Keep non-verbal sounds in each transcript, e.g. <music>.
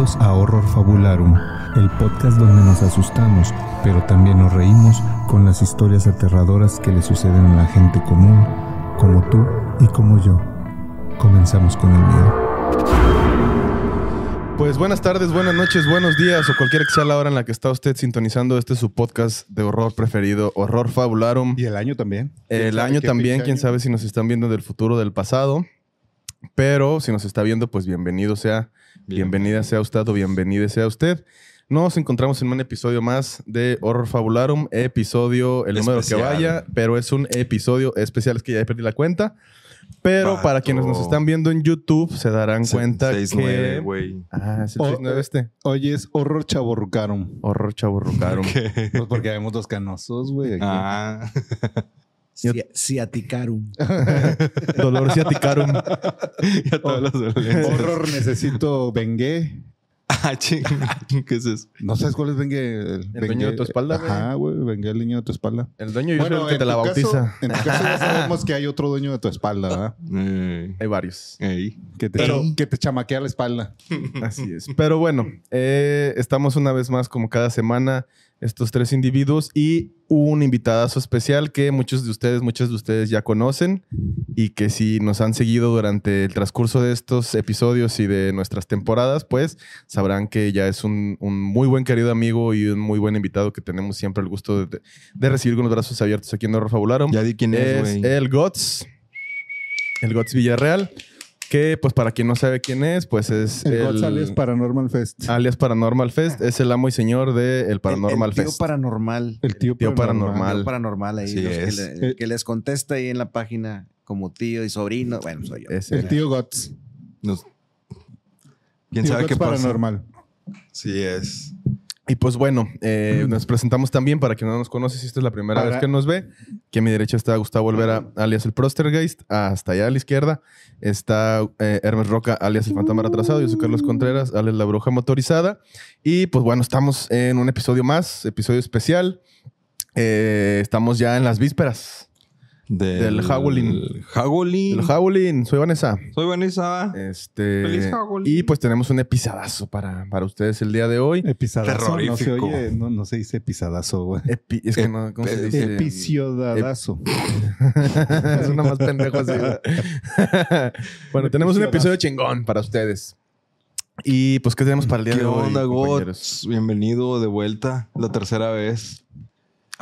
Bienvenidos a Horror Fabularum, el podcast donde nos asustamos, pero también nos reímos con las historias aterradoras que le suceden a la gente común, como tú y como yo. Comenzamos con el miedo. Pues buenas tardes, buenas noches, buenos días o cualquier que sea la hora en la que está usted sintonizando este su podcast de horror preferido, Horror Fabularum. Y el año también. El año también, quién año? sabe si nos están viendo del futuro o del pasado. Pero si nos está viendo, pues bienvenido sea, bienvenida sea usted o bienvenida sea usted. Nos encontramos en un episodio más de Horror Fabularum, episodio, el número que vaya, pero es un episodio especial, es que ya perdí la cuenta. Pero Vato. para quienes nos están viendo en YouTube, se darán Se- cuenta seis, que... nueve, güey. Ah, es el Oh, 69 este. Hoy es Horror Chaborrucarum. Horror chaburrucarum. Pues porque vemos dos canosos, güey. Ah, <laughs> Ciaticarum. <laughs> Dolor ciaticarum. ya todas las dolencias. Horror necesito Bengue. Ah, ching. ¿Qué es eso? ¿No sabes cuál es Bengue? El dueño de tu espalda. Ajá, güey. Bengue, el niño de tu espalda. El dueño yo soy el que te la bautiza. caso- en tu caso ya sabemos que hay otro dueño de tu espalda, ¿verdad? Eh, Hay varios. Que te, Pero- que te chamaquea la espalda. Así es. Pero bueno, eh, estamos una vez más como cada semana estos tres individuos y un invitadazo especial que muchos de ustedes, muchos de ustedes ya conocen y que si nos han seguido durante el transcurso de estos episodios y de nuestras temporadas, pues sabrán que ya es un, un muy buen querido amigo y un muy buen invitado que tenemos siempre el gusto de, de recibir con los brazos abiertos aquí en Horror. Ya di quién es, es el GOTS, el GOTS Villarreal, que pues para quien no sabe quién es, pues es El, González Paranormal Fest. alias Paranormal Fest, es el amo y señor de el Paranormal el, el tío Fest. paranormal. el tío, tío paranormal. Tío paranormal ahí. Los que, es. le- que les contesta ahí en la página como tío y sobrino. Bueno, soy yo. El tío Gots. Nos- ¿Quién Tío sabe Gots qué pasa? paranormal. Sí es. Y pues bueno, eh, nos presentamos también para quien no nos conoce, si esta es la primera vez que nos ve, que a mi derecha está Gustavo Olvera, alias el Prostergeist, hasta allá a la izquierda está eh, Hermes Roca, alias el Fantasma Retrasado, yo soy Carlos Contreras, alias la Bruja Motorizada. Y pues bueno, estamos en un episodio más, episodio especial. Eh, estamos ya en las vísperas Del Howling. Howling. del Howling. Soy Vanessa. Soy Vanessa. Este, Feliz Howling. y pues tenemos un episadazo para, para ustedes el día de hoy. Episadazo. No se, Terrorífico. oye, no, no se dice episadazo, güey. Epi- es que no, ¿cómo se Ep- <laughs> dice? Epiciodadazo. es una más pendejo así. <laughs> bueno, tenemos un episodio chingón para ustedes. Y pues, ¿qué tenemos para el día ¿Qué de hoy? onda, compañeros? Gots? Bienvenido de vuelta. La tercera vez.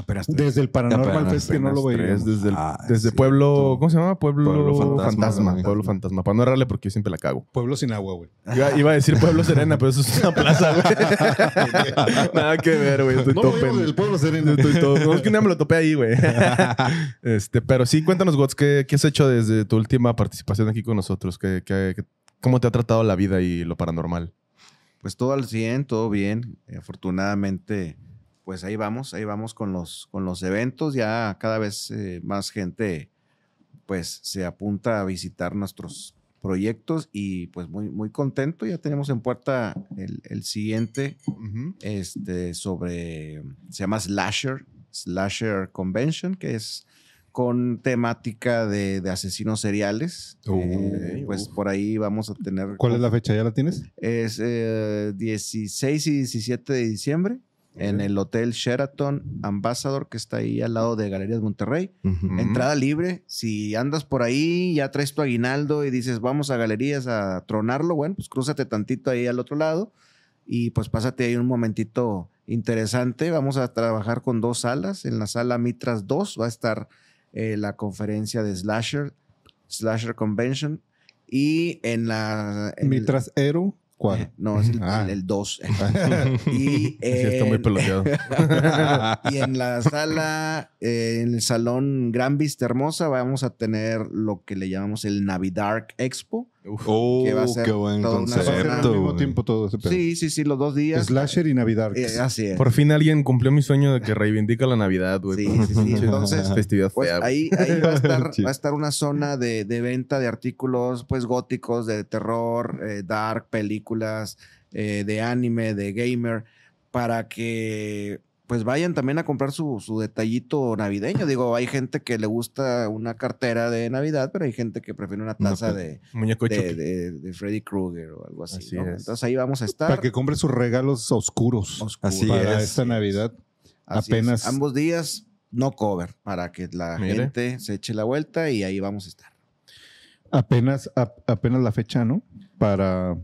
Apenas Desde el Paranormal Apenas, Fest que no lo tres, desde el- Ah, desde sí, Pueblo, tú. ¿cómo se llama? Pueblo, Pueblo Fantasma. Pueblo Fantasma. Para no errarle porque yo siempre la cago. Pueblo sin agua, güey. Iba, iba a decir Pueblo Serena, pero eso es una plaza, güey. <laughs> Nada que ver, güey. Estoy No, todo güey, pendejo. del Pueblo Sereno. Estoy todo- no, es que un día me lo topé ahí, güey. <laughs> este, pero sí, cuéntanos, Gots, ¿qué, qué has hecho desde tu última participación aquí con nosotros? ¿Qué, qué- qué- ¿Cómo te ha tratado la vida y lo paranormal? Pues todo al 100, todo bien. Eh, afortunadamente, pues ahí vamos, ahí vamos con los, con los eventos. Ya cada vez eh, más gente pues se apunta a visitar nuestros proyectos y pues muy, muy contento. Ya tenemos en puerta el, el siguiente este, sobre, se llama Slasher, Slasher Convention, que es con temática de, de asesinos seriales. Uh, Eh, pues por ahí vamos a tener... ¿Cuál es la fecha? ¿Ya la tienes? Es eh, 16 y 17 de diciembre en el Hotel Sheraton Ambassador, que está ahí al lado de Galerías Monterrey. Ujú. Entrada libre. Si andas por ahí, ya traes tu aguinaldo y dices, vamos a galerías a tronarlo, bueno, pues crúzate tantito ahí al otro lado y pues pásate ahí un momentito interesante. Vamos a trabajar con dos salas. En la sala Mitras 2 va a estar eh, la conferencia de Slasher, Slasher Convention. Y en la... en el- Mitras Ero. ¿Cuál? <laughs> eh, no, es el, Ah. el 2. <laughs> <laughs> y, Sí, está muy en- peloteado. y en la sala, eh, en el salón Gran Vista Hermosa, vamos a tener lo que le llamamos el Navidark Expo. Oh, que va a ser qué buen toda una al mismo tiempo todo ese pedo. Sí, sí, sí, los dos días. Slasher y Navidad. Eh, así es. Por fin alguien cumplió mi sueño de que reivindica la Navidad, güey. Sí, sí, sí. <laughs> Entonces, <laughs> festividad Pues fea, ahí, ahí va, a estar, <laughs> va a estar una zona de, de venta de artículos pues góticos, de terror, eh, dark, películas, eh, de anime, de gamer, para que pues vayan también a comprar su, su detallito navideño. Digo, hay gente que le gusta una cartera de Navidad, pero hay gente que prefiere una taza de, Muñeco de, de- de Freddy Krueger o algo así. Así ¿no? es. Entonces ahí vamos a estar. Para que compre sus regalos oscuros. Oscuros. Así para es. esta Navidad. Así apenas- es. Ambos días no cover para que la Mire. gente se eche la vuelta y ahí vamos a estar. Apenas, a- apenas la fecha, ¿no? Para,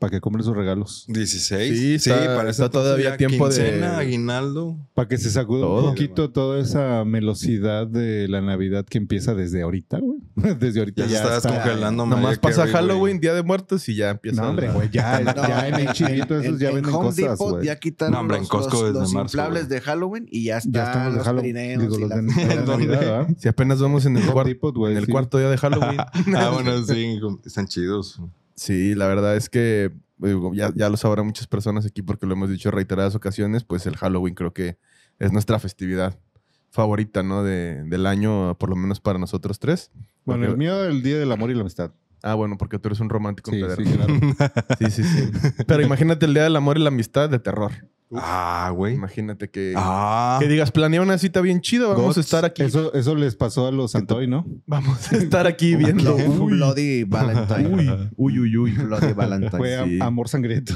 para que compre sus regalos. 16. Sí, está- para está esa todavía tiempo de- quincena, aguinaldo. Para que se sacuda Todo. un poquito toda esa melosidad de la Navidad que empieza desde ahorita, güey. <laughs> Desde ahorita Ya ya, está está. descongelando. Nomás pasa Carey. Halloween, Día de Muertos y ya empieza. No, hombre, la- güey, ya, <laughs> No, ya en el chinito esos ya en venden Home cosas, Depot güey. ya quitaron No, hombre, en los, Costco los- desde los marzo, inflables güey. de Halloween y ya están Ya están los de Halloween. perineos Digo, y los de, <laughs> de. Si apenas vamos en el, cuarto, en el sí. cuarto día de Halloween. ah, bueno, sí, están chidos. Sí, la verdad es que ya, ya lo sabrán muchas personas aquí porque lo hemos dicho en reiteradas ocasiones, pues el Halloween creo que es nuestra festividad favorita, ¿no? De, del año, por lo menos para nosotros tres. Bueno, Porque- el mío el Día del Amor y la Amistad. Ah, bueno, porque tú eres un romántico Sí, sí, claro. <laughs> Sí, sí, sí. Pero imagínate el Día del Amor y la Amistad de terror. Ah, güey. Imagínate que, Ah. que digas, planea una cita bien chida, vamos Gots, a estar aquí. Eso, eso les pasó a los Santoy, ¿no? Vamos a estar aquí <laughs> viendo. Uy, Bloody Valentine. uy, uy, uy. Bloody Valentine. Fue sí. amor sangriento.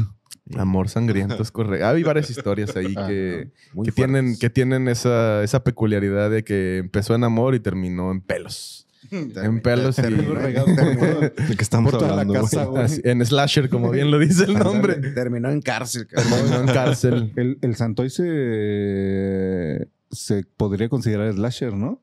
Amor sangriento, es correcto. Hay varias historias ahí Ajá. que, que tienen, que tienen esa, esa peculiaridad de que empezó en amor y terminó en pelos. En pelos ¿De qué estamos por toda la hablando, güey? casa, güey. así, en slasher, como bien lo dice el nombre. Terminó en cárcel. cabrón. Terminó en cárcel. El, el Santoy se, se podría considerar slasher, ¿no?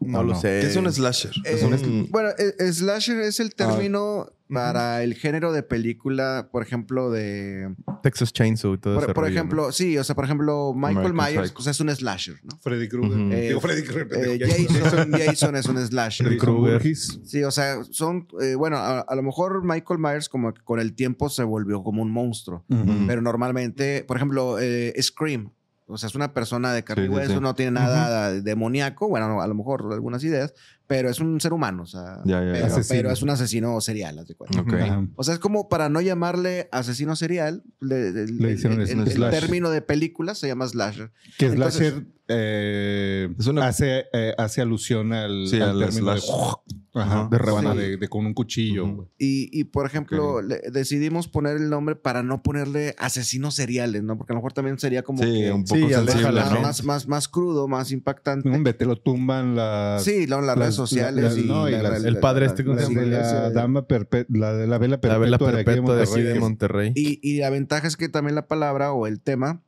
No ¿O lo no? sé. ¿Qué es un slasher? Eh, Es un- Bueno, eh, slasher es el término Para el género de película, por ejemplo, de... Texas Chainsaw y todo ese Por, por rollo, ejemplo, sí, o sea, por ejemplo, Michael American Myers pues, es un slasher, ¿no? Freddy Krueger. Ujú. Eh, Digo, Freddy Krueger. Eh. Jason, Jason es un slasher. Freddy Krueger. Sí, o sea, son, eh, bueno, a, a lo mejor Michael Myers como que con el tiempo se volvió como un monstruo, pero normalmente, por ejemplo, eh, Scream, o sea, es una persona de carne y sí, hueso, sí. no tiene nada demoníaco, bueno, a lo mejor algunas ideas, pero es un ser humano, o sea, Ya, ya, ya. pero, es un asesino serial, haz de cuenta. O sea, es como para no llamarle asesino serial, le, le- Le hicieron el, término de película se llama slasher. Que Entonces- slasher eh, Es una- hace, eh, hace alusión al, Sí, al al término de, slash. Ajá, De rebanada. de, de con un cuchillo. Ujú. güey. Y, y, por ejemplo, le- decidimos poner el nombre para no ponerle asesinos seriales, ¿no? Porque a lo mejor también sería como Sí, que un poco Sí, sensible, ¿no? más, más, más crudo, más impactante. Te lo tumban las... sí, no, las las- redes sociales las- y, no, y la- las- la- el padre la- este, ¿cómo la- de la dama perpe- la de la vela La perpetua, vela de aquí de perpetua de aquí Monterrey. de Monterrey. Y, y la ventaja es que también la palabra o el tema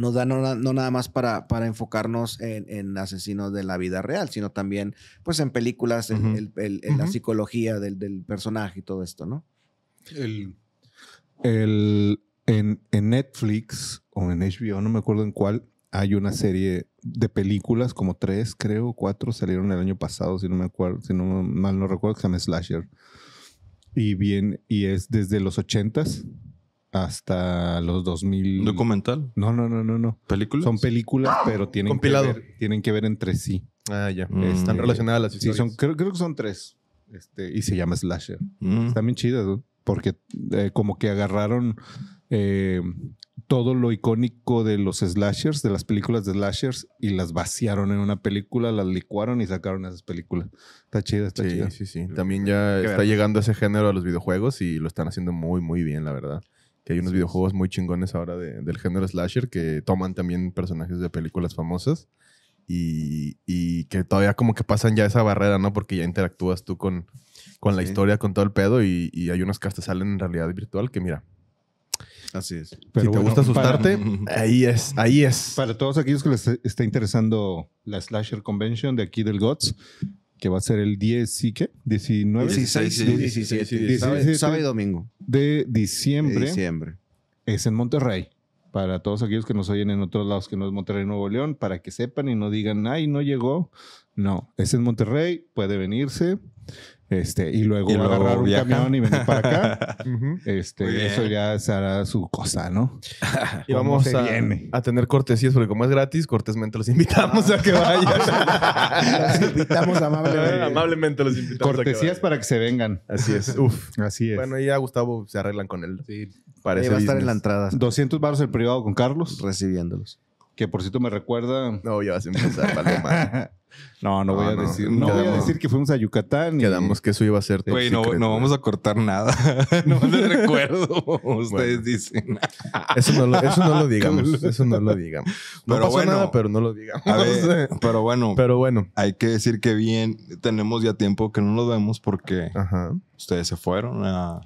nos da no, na- no nada más para, para enfocarnos en, en asesinos de la vida real, sino también pues en películas, en, la psicología del, del personaje y todo esto, ¿no? El, el- en, en Netflix o en HBO, no me acuerdo en cuál, hay una serie de películas, como tres, creo, cuatro, salieron el año pasado, si no me acuerdo, si no mal no recuerdo, que se llama Slasher. Y bien, y es desde los ochentas hasta los 2000. ¿Documental? No, no, no, no, no. ¿Película? Son películas, pero tienen que, Compilado. ver, tienen que ver entre sí. Ah, ya. Mm. Están relacionadas las Sí, historias. son, creo, creo que son tres. Este, y se llama Slasher. Mm. Están bien chidas, ¿no? Porque eh, como que agarraron eh, todo lo icónico de los slashers, de las películas de slashers, y las vaciaron en una película, las licuaron y sacaron esas películas. Está chida, está Sí, chida. sí, sí. También ya que está llegando ese género a los videojuegos y lo están haciendo muy, muy bien, la verdad. Que hay unos videojuegos muy chingones ahora de- del género slasher que toman también personajes de películas famosas y, y que todavía como que pasan ya esa barrera, ¿no? Porque ya interactúas tú con, con la Sí. historia, con todo el pedo y, y hay unos que hasta salen en realidad virtual que mira, Así es. si Pero te bueno, gusta para- asustarte, <laughs> ahí es, ahí es. Para todos aquellos que les está interesando la Slasher Convention de aquí del GOTS, que va a ser el 10 y qué? 19 16 y 17, 17. sábado, sábado y domingo de de diciembre. diciembre. Es en Monterrey. Para todos aquellos que nos oyen en otros lados que no es Monterrey, Nuevo León, para que sepan y no digan, ay, no llegó. No, es en Monterrey, puede venirse. Este, y luego Y va a luego agarrar un viaja. camión y venir para acá. <laughs> Este, eso ya será su cosa, ¿no? <laughs> Y ¿Cómo vamos a, tener cortesías porque como es gratis, cortésmente los invitamos a que vayan. <laughs> Los invitamos amablemente. Amablemente los invitamos. a que Cortesías para que se vengan. Así es. Uf. Así es. Bueno, y ya Gustavo se arreglan con él. Sí, Parece Ahí va a estar en la entrada 200 baros el privado con Carlos, recibiéndolos. Que por cierto me recuerda... No, ya vas a empezar, madre. <laughs> No, no, No, voy a no. decir. No voy a decir que fuimos a Yucatán. y- Quedamos que eso iba a ser. Güey, no, vamos a cortar nada. <laughs> no les recuerdo. <laughs> Ustedes Bueno. dicen. Eso no, lo, eso no lo digamos. Eso no lo digamos. No Pero pasó bueno. nada, pero no lo digamos. A ver, pero bueno, Pero bueno. hay que decir que bien, tenemos ya tiempo que no nos vemos porque Ajá. ustedes se fueron a,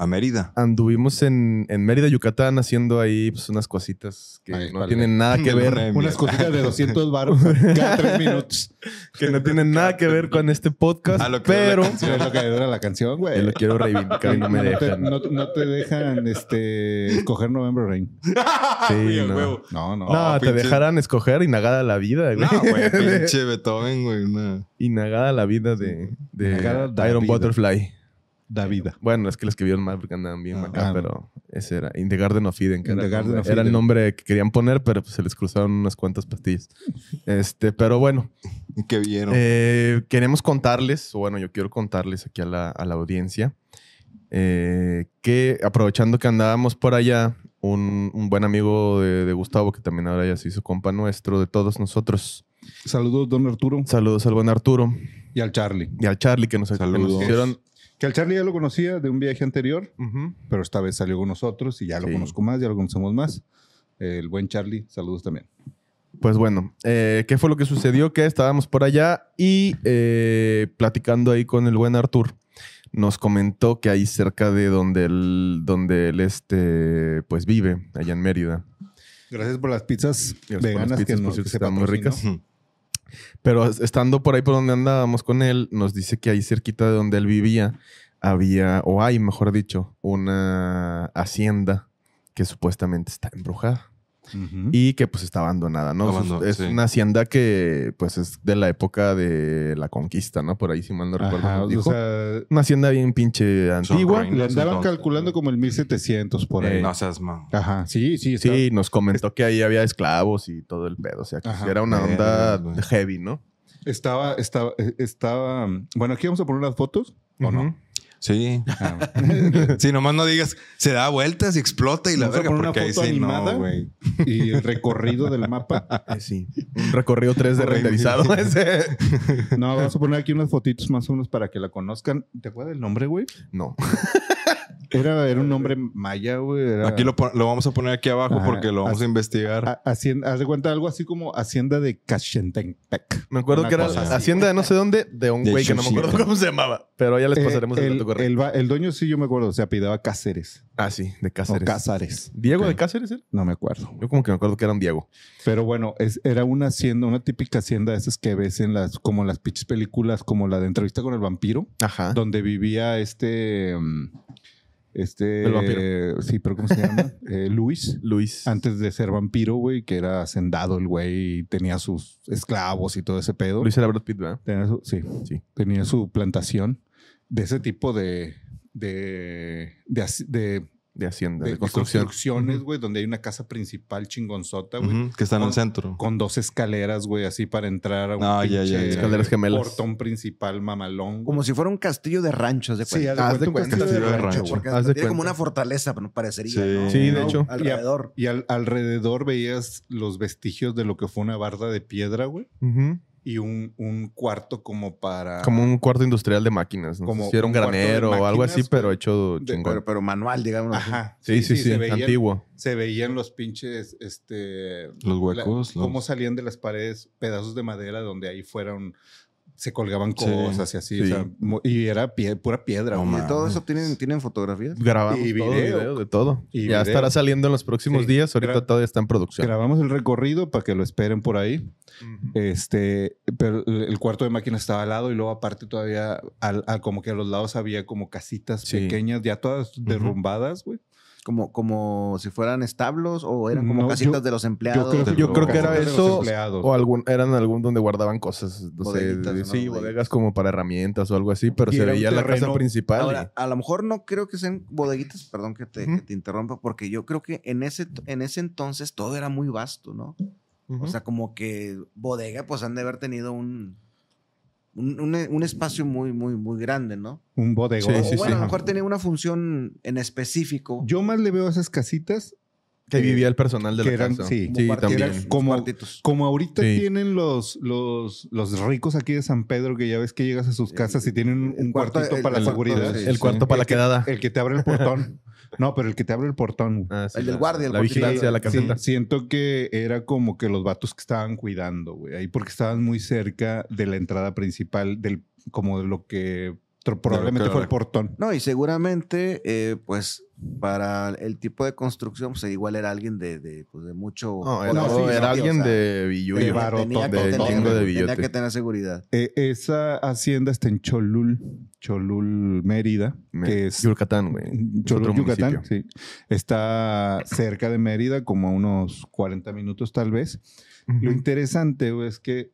a Mérida. Anduvimos en, en Mérida, Yucatán, haciendo ahí pues, unas cositas que Ay, no vale. tienen nada que <laughs> ver. Unas cositas de 200 <laughs> baros cada tres minutos. Que no tienen nada que ver con este podcast. A lo que dura pero la Sí, es lo que dura la canción, yo güey. lo quiero reivindicar y no me te, dejan. no, no te dejan este, escoger November Rain. <laughs> Sí, no. huevo. No, no. No, Oh, te pinche- dejarán escoger Inagada la vida, güey. No, güey, pinche Beethoven, güey. Inagada la vida de, de Iron vida. Butterfly. Davida. Bueno, es que lo escribieron mal porque andaban bien Ah, acá, ah. pero ese era In the Garden of Eden, que In era, the el Garden of era el nombre que querían poner, pero pues se les cruzaron unas cuantas pastillas. Este, pero bueno, que vieron. eh, queremos contarles, o bueno, yo quiero contarles aquí a la, a la audiencia, eh, que aprovechando que andábamos por allá, un, un buen amigo de, de Gustavo, que también ahora ya se hizo compa nuestro, de todos nosotros. Saludos, don Arturo. Saludos al buen Arturo Y al Charlie. y al Charlie que nos, que nos hicieron. Que al Charlie ya lo conocía de un viaje anterior, pero esta vez salió con nosotros y ya lo Sí. conozco más, ya lo conocemos más. El buen Charlie, saludos también. Pues bueno, eh, ¿qué fue lo que sucedió? Que estábamos por allá y eh, platicando ahí con el buen Artur, nos comentó que ahí cerca de donde él, donde él este, pues vive, allá en Mérida. Gracias por las pizzas Gracias por las veganas pizzas, que, nos, que están muy ricas. Pero es- estando por ahí por donde andábamos con él, nos dice que ahí cerquita de donde él vivía había, o hay, mejor dicho, una hacienda que supuestamente está embrujada. Y que pues está abandonada, ¿no? Es sí. una hacienda que pues es de la época de la conquista, ¿no? Por ahí si mal no recuerdo. Ajá, nos o dijo. sea, una hacienda bien pinche antigua. reinos le andaban entonces. calculando como el 1700 por ahí. Eh, no seas man. Ajá, sí, sí. está- Sí, nos comentó que ahí había esclavos y todo el pedo. O sea, que Ajá. era una onda heavy, ¿no? Estaba, estaba, eh, estaba. Bueno, aquí vamos a poner las fotos. ¿O no? Sí. <laughs> Sí, nomás no digas, se da vueltas y explota y la verga, poner una porque ahí foto sí animada. no, güey. y el recorrido del mapa. <laughs> Eh, sí. Un recorrido 3D Güey, renderizado. <laughs> No, vamos a poner aquí unas fotitos más o menos para que la conozcan. ¿Te acuerdas del nombre, güey? No. Era, era un nombre maya, güey. era- Aquí lo, lo vamos a poner aquí abajo Ajá. porque lo vamos a investigar. Ha- Hacienda, haz de cuenta algo así como Hacienda de Cachentempec. Me acuerdo Una que era hacienda de no sé dónde, de un güey que no me acuerdo cómo se llamaba. Pero ya les Eh, pasaremos el, el, dato correcto. el dueño sí yo me acuerdo, se apellidaba Cáceres. ah, sí, de O Cáceres. Cázares. ¿Diego de Cáceres? él? No me acuerdo. Yo como que me acuerdo que era un Diego. Pero bueno, es, era una hacienda, una típica hacienda de esas que ves en las, como las pinches películas, como la de entrevista con el vampiro, Ajá. donde vivía este, mm, este, El vampiro. sí, pero ¿cómo se llama? <laughs> Eh, Luis. Luis. Antes de ser vampiro, güey, que era hacendado el güey y tenía sus esclavos y todo ese pedo. Luis era Brad Pitt, ¿verdad? Tenía su, sí, Sí. tenía su plantación de ese tipo de, de, de, De Hacienda, de- de, construcción. construcciones, güey, donde hay una casa principal chingonzota, güey. Que está en el centro. Con dos escaleras, güey, así para entrar a un Ah, ya, ya. Escaleras gemelas. portón principal mamalón. Como si fuera un castillo de ranchos de Sí, haz de Haz de cuenta castillo de de rancho, rancho. güey. Porque Haz de tiene como una fortaleza, pero no parecería, Sí. ¿no? Sí, de No, hecho. Alrededor. Y al- alrededor veías los vestigios de lo que fue una barda de piedra, güey. Ujú. Y un, un cuarto como para... Como un cuarto industrial de máquinas. No Como si era un granero o algo así, pero hecho De- chingón. Pero, pero manual, digamos. así. Ajá. sí, sí, sí. se veían- antiguo. Se veían los pinches, este... Los huecos. la- los- cómo salían de las paredes pedazos de madera donde ahí fueron... Se colgaban Sí, cosas y así. o sea, y era pie- pura piedra, No güey. ¿Y de todo eso tienen, tienen fotografías? Grabamos Y todo, video. video, de todo. Y ya video. estará saliendo en los próximos Sí. días. Ahorita Gra- todavía está en producción. Grabamos el recorrido para que lo esperen por ahí. Este, pero el cuarto de máquinas estaba al lado y luego aparte todavía al, como que a los lados había como casitas pequeñas, ya todas derrumbadas, güey. Como, como si fueran establos o eran como No, casitas yo- de los empleados. creo que- Yo creo que era eso. O algún, eran algún donde guardaban cosas. No sé, Bodeguitas, de- ¿no? sí, bodegas como para herramientas o algo así, pero se veía la casa principal. Ahora, a lo mejor no creo que sean bodeguitas, perdón que te, Ujú. que te interrumpa, porque yo creo que en ese, en ese entonces todo era muy vasto, ¿no? O sea, como que bodega, pues han de haber tenido un, un, un- un espacio muy, muy, muy grande, ¿no? Un bodegón. Sí, o sí, bueno, a lo mejor tenía una función en específico. Yo más le veo a esas casitas Que vivía el personal de que la eran- casa. sí, como sí, también. Como- cuartitos. Como ahorita Sí. tienen los, los, los ricos aquí de San Pedro, que ya ves que llegas a sus casas y tienen un, El cuartito el- para la seguridad. sí, El cuarto para la que- quedada. El que te abre el portón. <laughs> No, pero el que te abre el portón. Ah, sí, El del guardia, el La vigilancia de la Sí, caseta. siento que era como que los vatos que estaban cuidando, güey. Ahí porque estaban muy cerca de la entrada principal del, como de lo que probablemente fue el portón. No, y seguramente, eh, pues, para el tipo de construcción, pues igual era alguien de, de, pues, de mucho. No, era, No, sí, era sí, alguien o sea, de billuyo. de varo, tenía, que de tener, chingo de tenía que tener seguridad. Eh, esa hacienda está en Cholul, Cholul, Mérida, que es Yucatán, güey. Es Cholul, Yucatán, municipio. sí. Está cerca de Mérida, como a unos 40 minutos tal vez. Lo interesante es que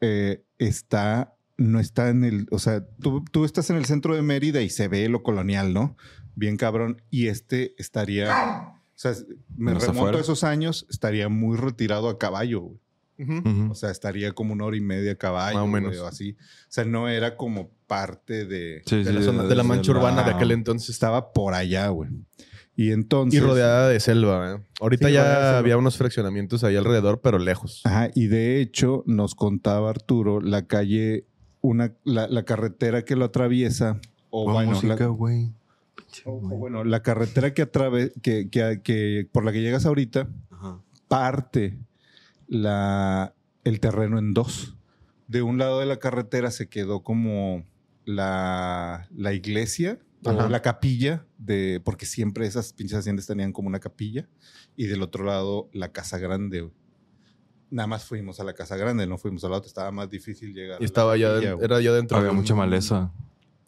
eh, está, no está en el, o sea, tú, tú estás en el centro de Mérida y se ve lo colonial, ¿no? Bien cabrón. Y este estaría, o sea, me remonto afuera. a esos años, estaría muy retirado a caballo, güey. O sea, estaría como una hora y media a caballo, Más o güey, menos. o así. O sea, no era como parte de... Sí, De sí, la, zona- de la mancha urbana de aquel entonces. Estaba por allá, güey. Y entonces... Y rodeada de selva. ¿eh? Ahorita Sí, ya había unos fraccionamientos ahí alrededor, pero lejos. Ajá, y de hecho nos contaba Arturo la calle, una, la, la carretera que lo atraviesa, o bueno, música, la, güey. o- o bueno, la carretera que, atrave, que, que, que por la que llegas ahorita Ajá. parte la, el terreno en dos. De un lado de la carretera se quedó como la, la iglesia o la capilla, de, porque siempre esas pinches haciendas tenían como una capilla, y del otro lado la casa grande. Nada más fuimos a la casa grande, no fuimos a la otra, estaba más difícil llegar. a Y la estaba ya, era ya dentro. Había de un- mucha maleza.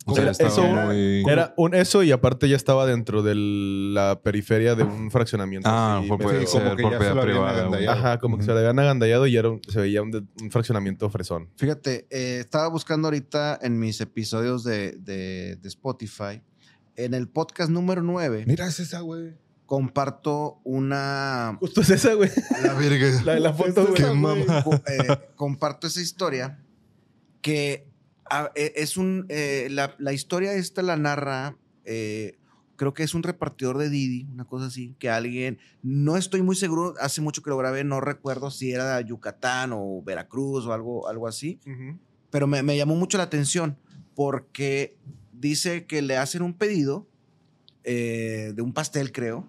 O Era- sea, estaba eso- muy... Era un eso y aparte ya estaba dentro de la periferia de un fraccionamiento. Ah, así, medio- puede Sí, como ser que ya se propiedad lo privada. Ajá, como que se le habían agandallado y era un- se veía un, de- un fraccionamiento fresón. Fíjate, eh, estaba buscando ahorita en mis episodios de, de- de Spotify. En el podcast número 9, Mira, es esa, güey. Comparto una. Justo es esa, güey. La verga. La de la foto, güey. Qué mamá. co- eh, comparto esa historia que ah, eh, es un. eh, la, la historia esta la narra. eh, creo que es un repartidor de Didi, una cosa así, que alguien. No estoy muy seguro, hace mucho que lo grabé, no recuerdo si era Yucatán o Veracruz o algo, algo así. pero me, me llamó mucho la atención porque dice que le hacen un pedido eh, de un pastel, creo,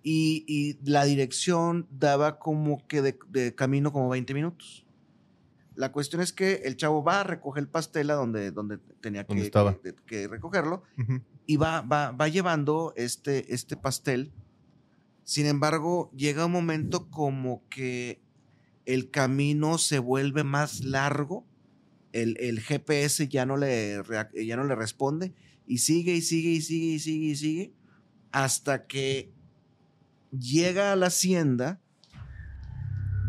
y, y la dirección daba como que de, de camino como 20 minutos. La cuestión es que el chavo va a recoger el pastel a donde, donde tenía que, recogerlo y va, va, va llevando este, este pastel. Sin embargo, llega un momento como que el camino se vuelve más largo, el, el GPS ya no, le, ya no le responde y sigue y sigue y sigue y sigue y sigue hasta que llega a la hacienda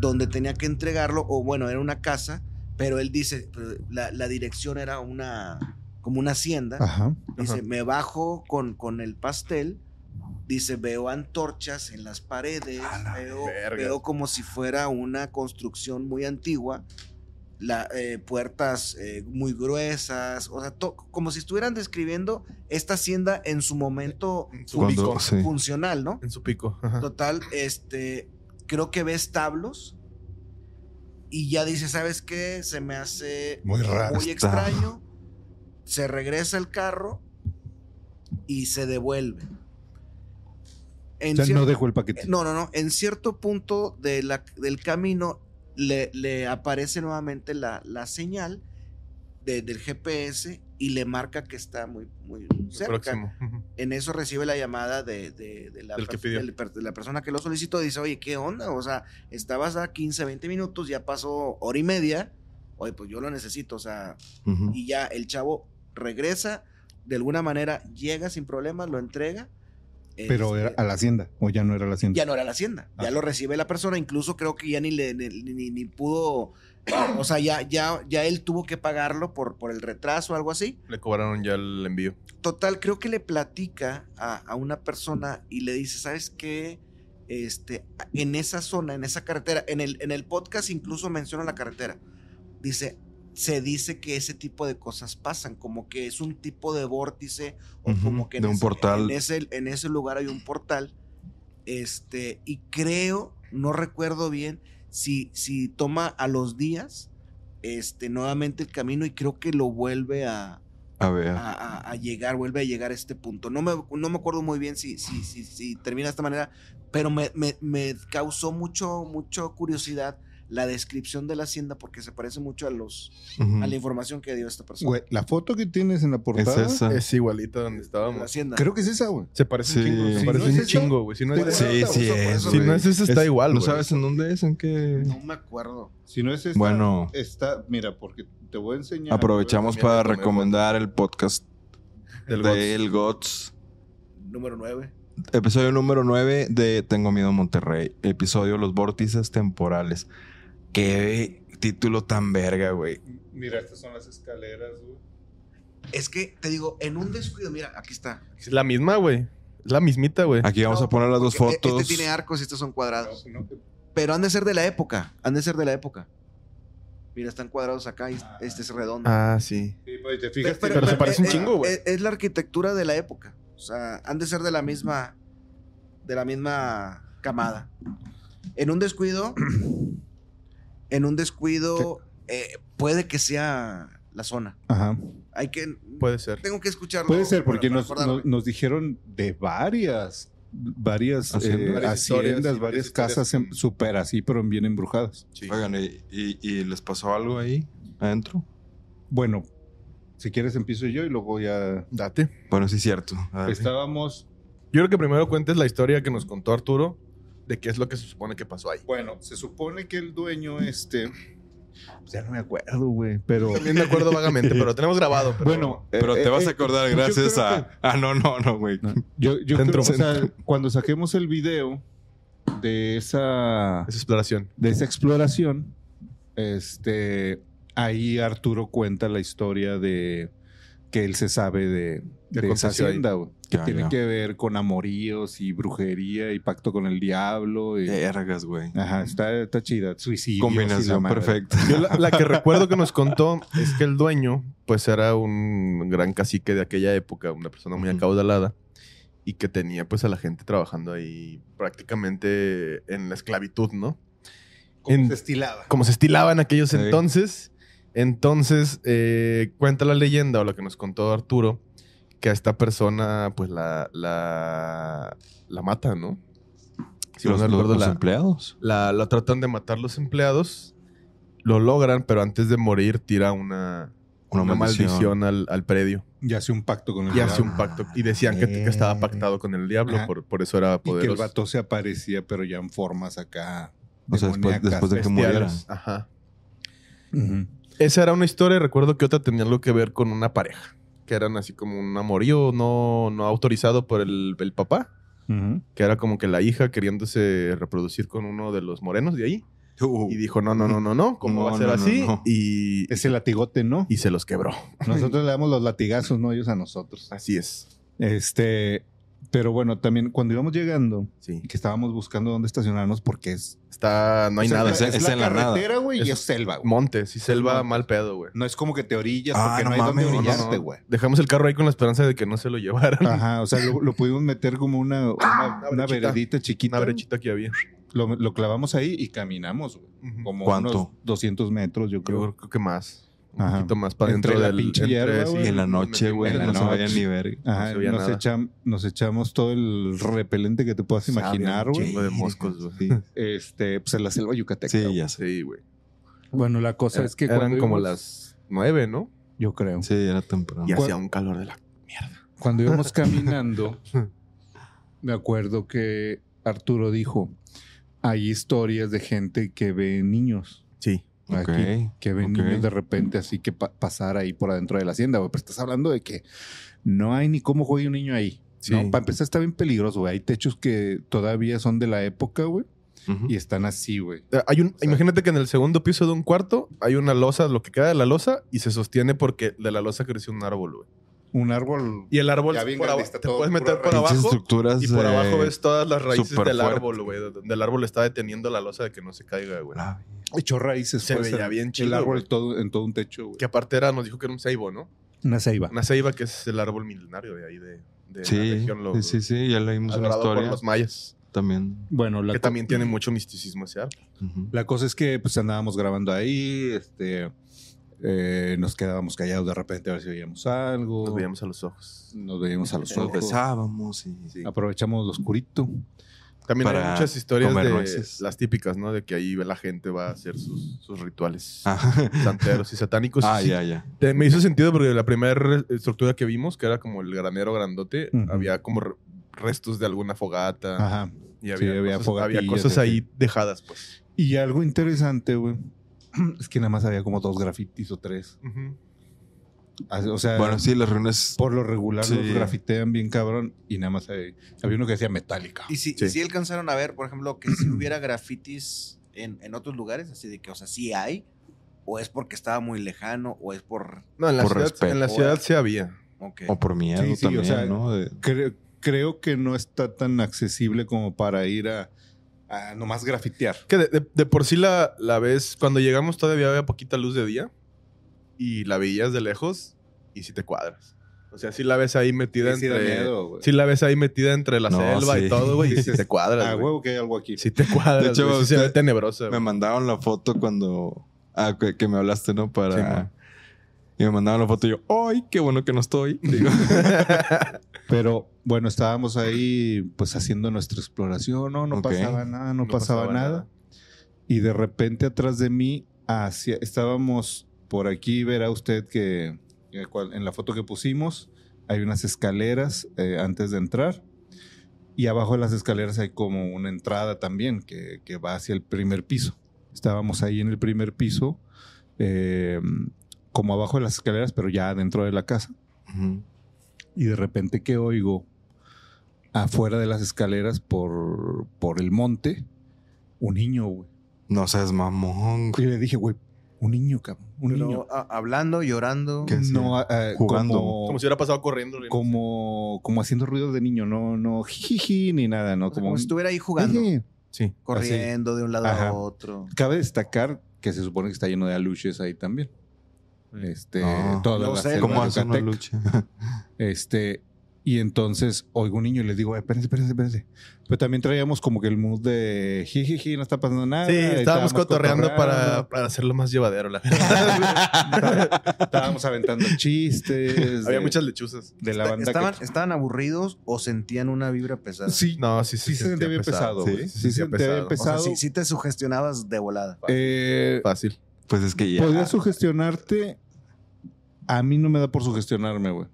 donde tenía que entregarlo, o bueno, era una casa, pero él dice, la, la dirección era una, como una hacienda. Ajá. Dice, Ajá. me bajo con, con el pastel. Dice, veo antorchas en las paredes. Veo, verga. veo como si fuera una construcción muy antigua. La, eh, puertas eh, muy gruesas. O sea, como si estuvieran describiendo esta hacienda en su momento En su Cuando- pico. sí. funcional, ¿no? En su pico. Ajá. Total, este, creo que ve establos y ya dice, ¿sabes qué? Se me hace Muy raro. muy extraño. Se regresa el carro y se devuelve. En O sea, cier- no dejó el paquete. no, no, no. En cierto punto de la- del camino le, le aparece nuevamente la, la señal de- del GPS y le marca que está muy, muy cerca. próximo. En eso recibe la llamada de, de- de la, de persona que lo solicitó. Dice, oye, ¿qué onda? O sea, estabas a 15, 20 minutos, ya pasó hora y media. Oye, pues yo lo necesito. O sea, y ya el chavo regresa, de alguna manera llega sin problemas, lo entrega. Pero Este, era a la hacienda, o ya no era la hacienda. ya no era la hacienda, ya Ah. lo recibe la persona, incluso creo que ya ni le ni, ni- ni pudo, o sea, ya, ya, ya él tuvo que pagarlo por, por el retraso o algo así. Le cobraron ya el envío. Total, creo que le platica a, a una persona y le dice, ¿sabes qué? Este, en esa zona, en esa carretera, en el, en el podcast incluso menciona la carretera. Dice, se dice que ese tipo de cosas pasan, como que es un tipo de vórtice o como que en de un ese- portal. En ese, en ese lugar hay un portal. Este, y creo, no recuerdo bien, si, si toma a los días este, nuevamente el camino y creo que lo vuelve a, A ver. a, a- a llegar, vuelve a llegar a este punto. No me, no me acuerdo muy bien si, si, si, si termina de esta manera, pero me, me- me causó mucho, mucho curiosidad la descripción de la hacienda porque se parece mucho a los a la información que dio esta persona. Güey, la foto que tienes en la portada. Es esa. Es igualita donde de la estábamos. hacienda. Creo que es esa, güey. Se parece Sí. un chingo. Se Si parece no un chingo, güey. Si no es Sí, si no es esa, está Es- igual, ¿No sabes en dónde es? ¿En qué? No me acuerdo. Si no es esta, Bueno. está, mira, porque te voy a enseñar. Aprovechamos para recomendar el podcast Del de El GOTS. Número 9. Episodio número 9 de Tengo Miedo Monterrey. Episodio Los Vórtices Temporales. Qué título tan verga, güey. Mira, estas son las escaleras, güey. Es que te digo, en un descuido, mira, aquí está. Es la misma, güey. Es la mismita, güey. Aquí vamos No, a poner las dos porque fotos. Este tiene arcos y estos son cuadrados. No, no, Pero han de ser de la época. Han de ser de la época. Mira, están cuadrados acá y este es redondo. Ah, sí. sí, pues, te fijas pero se parece un eh, chingo, güey. Es, es la arquitectura de la época. O sea, han de ser de la misma. De la misma camada. En un descuido. En un descuido. eh, puede que sea la zona. Ajá. Hay que. Puede ser. Tengo que escucharlo. Puede ser, porque para nos, nos- nos dijeron de varias, varias Haciendas. eh, Varias haciendas, varias casas súper así, pero bien embrujadas. Sí. Oigan, ¿y, y, y les pasó algo ahí adentro? Bueno, si quieres empiezo yo y luego ya... Date. Bueno, sí es cierto. Dale. Estábamos, Yo creo que primero cuentes la historia que nos contó Arturo de qué es lo que se supone que pasó ahí. bueno, se supone que el dueño este... pues ya no me acuerdo, güey, pero... También me acuerdo vagamente, pero lo tenemos grabado. pero- Bueno, Pero eh, te vas eh, a acordar yo gracias a... Ah, no, no, no, güey. yo yo creo, o sea, cuando saquemos el video de esa... Esa exploración. de esa exploración, este, ahí Arturo cuenta la historia de que él se sabe de, ¿Qué de esa hacienda, güey, que Ya, tiene ya. que ver con amoríos y brujería y pacto con el diablo. Y, Vergas, güey. Ajá, está, está chida. Suicidio. Combinación perfecta. Yo la, la que recuerdo que nos contó es que el dueño, pues era un gran cacique de aquella época, una persona muy Ujú. acaudalada y que tenía pues a la gente trabajando ahí prácticamente en la esclavitud, ¿no? En- estilaba. como se estilaba en aquellos Sí. entonces. Entonces, eh, cuenta la leyenda o lo que nos contó Arturo, que a esta persona, pues la, la, la mata, ¿no? Si los no recuerdo, los la, empleados. la, la tratan de matar los empleados, lo logran, pero antes de morir tira una, Una una, maldición. maldición, al, al predio Y hace un pacto con el y hace diablo. un pacto. Y decían que, que estaba pactado con el diablo, por, por eso era Y que el poderoso. vato se aparecía, pero ya en formas acá. O sea, después, después de que muriera. Ajá. Ujú. Esa era una historia y recuerdo que otra tenía algo que ver con una pareja. Que eran así como un amorío no, no autorizado por el, el papá. Que era como que la hija queriéndose reproducir con uno de los morenos de ahí. Uh, Y dijo, no, no, no, no, no. ¿Cómo No, va a ser no, no, así? no. Y, Ese latigote, ¿no? y se los quebró. Nosotros le damos los latigazos, no ellos a nosotros. Así es. Este, pero bueno, también cuando íbamos llegando, Sí. que estábamos buscando dónde estacionarnos porque es Está, no hay o sea, nada. es- Es, es la en la nada. carretera, güey, y Es- selva, güey. Montes y selva mal pedo, güey. No es como que te orillas Ah, porque no, no hay mames, donde no, orillarte, no. güey. Dejamos el carro ahí con la esperanza de que no se lo llevaran. Ajá, o sea, lo, lo pudimos meter como una, una, una brechita. veredita chiquita. Una brechita que había. Lo, lo clavamos ahí y caminamos, güey. Como ¿Cuánto? unos 200 metros, yo creo. Yo creo que más. Un poquito más para Entre dentro la del... pinche entre- hierba, sí, en la noche, güey, no se vayan ni ver. Ajá, no nos, echam- nos echamos todo el repelente que te puedas imaginar, güey. chingo de moscos, güey. Sí, Este, pues en la selva yucateca. sí ya sé. Güey. Bueno, la cosa es que Eran cuando como íbamos- las nueve, ¿no? Yo creo. Sí, era temprano. Y ¿Cuál- hacía un calor de la... Cuando íbamos <laughs> caminando, <laughs> me acuerdo que Arturo dijo, hay historias de gente que ve niños. Sí. Aquí, que ven niños de repente así que pa- pasar ahí por adentro de la hacienda, güey. Pero estás hablando de que no hay ni cómo juegue un niño ahí. Sí. ¿no? Para empezar está bien peligroso, güey. Hay techos que todavía son de la época, güey. Y están así, güey. Eh, Hay un, sea- imagínate que en el segundo piso de un cuarto hay una losa, lo que queda de la losa, y se sostiene porque de la losa creció un árbol, güey. Un árbol. Y el árbol Ya bien por te todo puedes meter por abajo estructuras. y por eh, abajo ves todas las raíces del árbol, güey. Donde el árbol está deteniendo la losa de que no se caiga, güey. Echó raíces. Se veía el- bien El chido, árbol güey. todo, en todo un techo, güey. Que aparte era, nos dijo que era un ceibo, ¿no? Una ceiba. Una ceiba que es el árbol milenario de ahí, de, de la Sí, región. lo- sí, sí, sí, ya leímos una adorado por historia. los mayas. También. Bueno, la Que también tiene mucho misticismo ese árbol. La cosa es que pues andábamos grabando ahí, este, eh, nos quedábamos callados de repente a ver si veíamos algo. Nos veíamos a los ojos. Nos veíamos a los Nos ojos. besábamos y... Aprovechamos lo oscurito. También hay muchas historias de nueces. las típicas, ¿no? De que ahí la gente va a hacer sus, sus rituales Ah, <laughs> santeros y satánicos. ah, Sí, ya, ya. te- me hizo sentido porque la primera estructura que vimos, que era como el granero grandote, Ujú. había como re- restos de alguna fogata. Ajá. Y había, Sí, había cosas, había cosas sí. ahí dejadas, pues. Y algo interesante, güey, <clears throat> es que nada más había como dos grafitis o tres. Ah, O sea, Bueno, sí, las reuniones... por lo regular Sí. los grafitean bien cabrón y nada más había, había uno que decía metálica. Y si, Sí. y si alcanzaron a ver, por ejemplo, que si <clears throat> hubiera grafitis en, en otros lugares, así de que, o sea, sí hay, o es porque estaba muy lejano, o es por. No, en la, Por ciudad, respeto. en la ciudad sí había. O por miedo Sí, sí, o también, sea, ¿no? De- Cre- creo que no está tan accesible como para ir a, a nomás grafitear. Que de, de- de por sí la, la ves, cuando llegamos todavía había poquita luz de día y la veías de lejos y sí te cuadras. O sea, sí la ves ahí metida Sí, entre... miedo, güey. sí la ves ahí metida entre la No, selva sí. y todo, güey, y sí Dices, te cuadras, Ah, güey. huevo que hay algo aquí. Sí te cuadras, De hecho, sí se ve tenebrosa, Me güey. mandaron la foto cuando... Ah, que, que me hablaste, ¿no? Para... Sí, y me mandaron la foto y yo, ¡ay, qué bueno que no estoy! Digo, <laughs> <laughs> Pero bueno, estábamos ahí pues haciendo nuestra exploración, no, no Ok. pasaba nada, no, No pasaba, pasaba nada. nada. Y de repente atrás de mí, hacia, estábamos por aquí, verá usted que eh, en la foto que pusimos hay unas escaleras eh, antes de entrar. Y abajo de las escaleras hay como una entrada también que, que va hacia el primer piso. Estábamos ahí en el primer piso, eh, como abajo de las escaleras, pero ya dentro de la casa. ujú. Y de repente que oigo afuera de las escaleras por, por el monte un niño, güey. no seas mamón. Y le dije, güey, un niño, cabrón. Un Pero, niño. a- hablando, llorando. No, ah, Jugando. Como, Como si hubiera pasado corriendo. riendo. como, como haciendo ruidos de niño, no, no, jijiji, ni nada, ¿no? o sea, Como, como si estuviera ahí jugando, Eje. Sí. corriendo de un lado Ajá. a otro. Cabe destacar que se supone que está lleno de aluches ahí también. Este, No. toda No la sé, selva ¿Cómo hace una lucha? Este, y entonces oigo un niño y les digo, "Eh, espérense, espérense, espérense. Pero también traíamos como que el mood de jijiji, no está pasando nada. Sí, estábamos cotorreando para, para hacerlo más llevadero, la verdad. <laughs> Estábamos aventando chistes. Había de- muchas lechuzas. de la banda ¿Estaban, que- ¿Estaban aburridos o sentían una vibra pesada? Sí, No, sí, sí, sí se sentía bien pesado. Sí, sí, Sí, se O sea, pesado. sí, sí te sugestionabas de volada. Eh, Fácil. Pues es que ya. Podría sugestionarte. A mí no me da por sugestionarme, güey.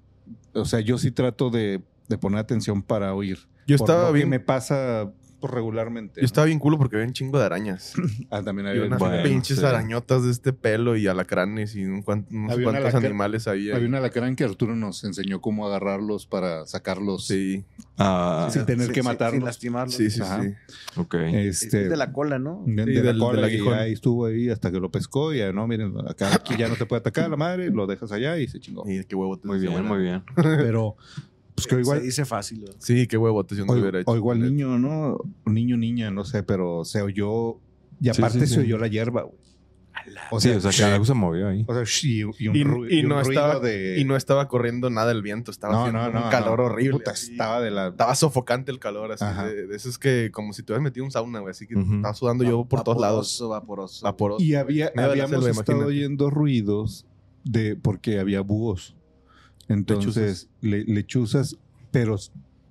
O sea, yo sí trato de, de poner atención para oír. Yo Por estaba que bien. me pasa regularmente. Yo estaba bien culo porque había un chingo de arañas. <clears throat> Ah, también Y había, unas Bueno, pinches sí. arañotas de este pelo y alacranes y un cuan- unos Había cuantos animales ahí. había un alacrán que Arturo nos enseñó cómo agarrarlos para sacarlos Sí, Ah, sin tener Sí, que matarlos. Sin lastimarlos. sí, sí, Ajá. sí. ok. Este, Es de la cola, ¿no? de, de la cola del y aguijón. ahí estuvo ahí hasta que lo pescó y ya no, miren, acá aquí ya no te puede atacar la madre, lo dejas allá y se chingó. Y qué huevotes. Muy de bien, muy bien. Pero pues que igual Se dice fácil. ¿no? Sí, qué huevotes yo no O, hubiera hecho. o igual niño, ¿no? Niño, niña, no sé, pero se oyó. Y Sí, aparte sí, se oyó la hierba, güey. O sí, sea, o sea, que algo se movió ahí. o sea, y, y un, Y, ru- y y un no ruido estaba, de. y no estaba corriendo nada el viento, estaba no, haciendo no, no, un calor no. horrible. Puta, estaba de la. Estaba sofocante el calor, así. De, de eso es que como si te hubieras metido en un sauna, güey. Así que estaba sudando yo por todos lados. Vaporoso, Vaporoso. Vaporoso. Y había, habíamos selva, estado imagínate. oyendo ruidos de porque había búhos. Entonces, le- lechuzas, pero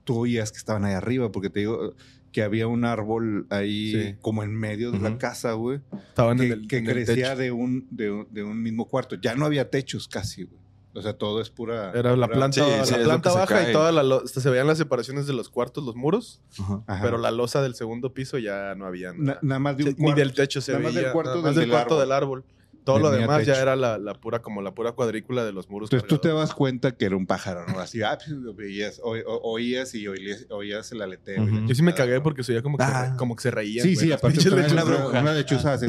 tú oías que estaban ahí arriba, porque te digo que había un árbol ahí Sí. como en medio de la casa, güey. Estaban que, en el, que en crecía de un, de, un, de un mismo cuarto. Ya no había techos casi, güey. O sea, todo es pura. Era la pura- planta, Sí, la sí, planta baja cae. y toda la lo- se veían las separaciones de los cuartos, los muros, Ajá. Ajá. pero la losa del segundo piso ya no había Na- nada. más de un Ni cuarto. del techo se nada más veía. del cuarto nada más del- del cuarto del árbol. Todo lo demás ya era la, la pura, como la pura cuadrícula de los muros. Entonces tú te das cuenta que era un pájaro, ¿no? Así, ah, pues, lo veías, o- o- oías y oías, oías el aleteo. Yo sí me cagué ¿no? porque se oía como que, Ah. se- como que se reían. Sí, güey. sí, aparte una, bruja. una lechuza hace...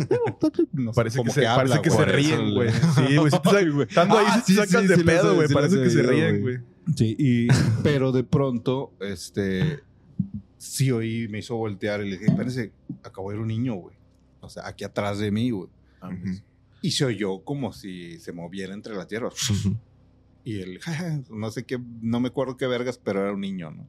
no sé, Parece que como se, habla, parece que se ríen, güey. Sí, güey. sa- <laughs> Estando ahí Ah, sí sacas de pedo, güey. Parece que se ríen, güey. Sí, y, pero de pronto, este, sí oí, me hizo voltear y le dije, espérense, acabo de ver un niño, güey. O sea, aquí atrás de mí, güey. Ujú. Y se oyó como si se moviera entre las hierbas. Y él, no sé qué, no me acuerdo qué vergas, pero era un niño, ¿no?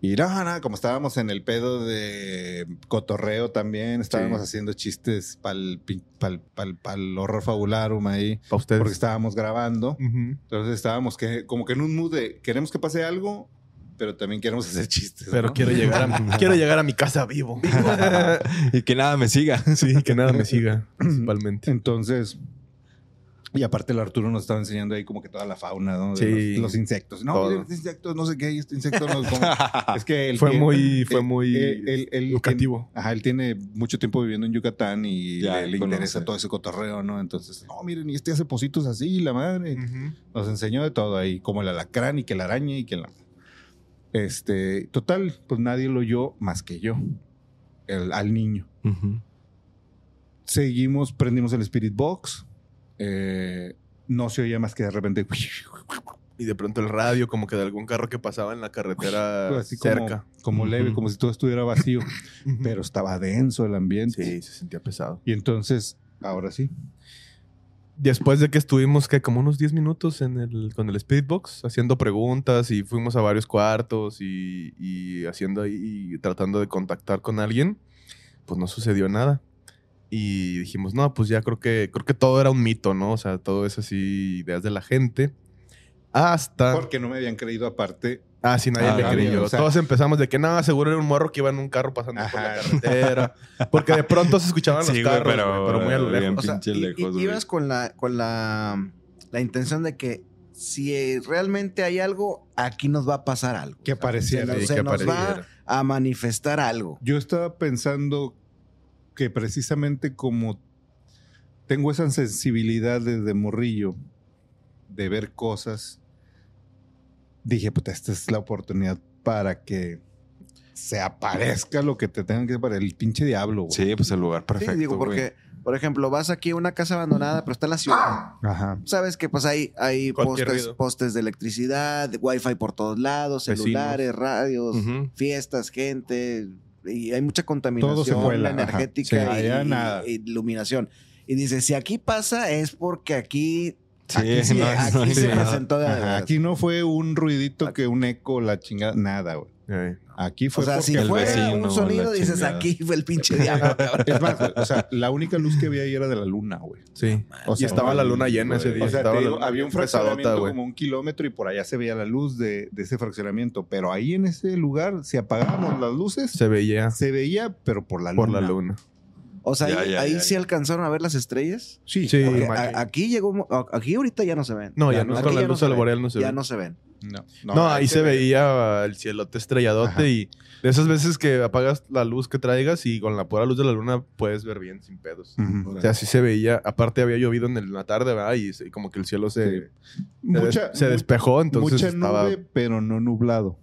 Y no, no, como estábamos en el pedo de cotorreo también, estábamos Sí. haciendo chistes para el horror fabularum ahí, Pa' ustedes. porque estábamos grabando. Ujú. Entonces estábamos que, como que en un mood de queremos que pase algo, pero también queremos hacer chistes. Pero ¿no? quiero llegar a <laughs> quiero llegar a mi casa vivo. <laughs> y que nada me siga. <laughs> sí, que nada me siga, principalmente. Entonces, y aparte el Arturo nos estaba enseñando ahí como que toda la fauna, ¿no? De Sí. los, los insectos. No, Todo. este insecto, no sé qué, este insecto no como- Es que él Fue tiene- muy, fue muy él- él- él educativo. tiene- ajá, él tiene mucho tiempo viviendo en Yucatán y Ya, le, interesa todo ese cotorreo, ¿no? Entonces, no, miren, y este hace positos así, la madre. Nos enseñó de todo ahí, como el alacrán y que la araña y que la... Este, total, pues nadie lo oyó más que yo, el- al niño. Seguimos, prendimos el Spirit Box. eh, no se oía más que de repente. Y de pronto el radio, como que de algún carro que pasaba en la carretera Así como, cerca. como leve, como si todo estuviera vacío. Pero estaba denso el ambiente. Sí, se sentía pesado. Y entonces, ahora sí. Después de que estuvimos que como unos 10 minutos en el, con el Speedbox haciendo preguntas y fuimos a varios cuartos y, y haciendo ahí y tratando de contactar con alguien, pues no sucedió nada. Y dijimos, no, pues ya creo que creo que todo era un mito, ¿no? O sea, todo es así ideas de la gente. Hasta Porque no me habían creído aparte. Ah, sí, nadie Ah, le no, creyó. o sea- Todos empezamos de que nada, seguro era un morro que iba en un carro pasando por la carretera. Porque de pronto se escuchaban los Sí, güey, carros, pero- güey, pero, muy a lo lejos. O sea, ibas con la, con la, la intención de que si eh, realmente hay algo, aquí nos va a pasar algo. Que apareciera. Se nos, Sí, se que nos va a manifestar algo. Yo estaba pensando que precisamente como tengo esa sensibilidad desde morrillo de ver cosas, dije, puta, esta es la oportunidad para que se aparezca lo que te tengan que para el pinche diablo, güey. Sí, pues el lugar perfecto. sí, digo, güey. porque, por ejemplo, vas aquí a una casa abandonada, pero está en la ciudad. Ajá. Sabes que pues hay, hay postes, postes de electricidad, wifi por todos lados, Vecinos. celulares, radios, Ujú. fiestas, gente, y hay mucha contaminación se vuela, energética Sí, y, y- nada. y iluminación. Y dice, si aquí pasa es porque aquí, Sí, aquí, sí- no, aquí no hay se nada. presentó de Ajá, verdad. Aquí no fue un ruidito que un eco, la chingada, nada, güey. Aquí fue O sea, porque si el fuera vecino, un sonido, dices, chingada. aquí fue el pinche diablo. <laughs> cabrón". Es más, o sea, la única luz que había ahí era de la luna, güey. sí. O y estaba la luna llena ese día. O sea, te digo, había un fraccionamiento güey. como un kilómetro y por allá se veía la luz de, de ese fraccionamiento. Pero ahí en ese lugar, si apagábamos las luces, se, Se veía veía, pero por la por luna. la luna. O sea, Ya, ahí, ya, ahí ya, sí ya. alcanzaron a ver las estrellas. Sí, a- aquí llegó, aquí ahorita ya no se ven. No, ya, Ya no, no, con la ya luz ven. boreal no se ya ve. no se ven. No, No, ahí se ve. veía el cielote estrelladote Ajá. y de esas veces que apagas la luz que traigas y con la pura luz de la luna puedes ver bien sin pedos. O sea, así se veía. Aparte había llovido en la tarde, ¿verdad? Y, como que el cielo se, se, Mucha, des- se despejó, entonces mucha estaba nube, pero no nublado.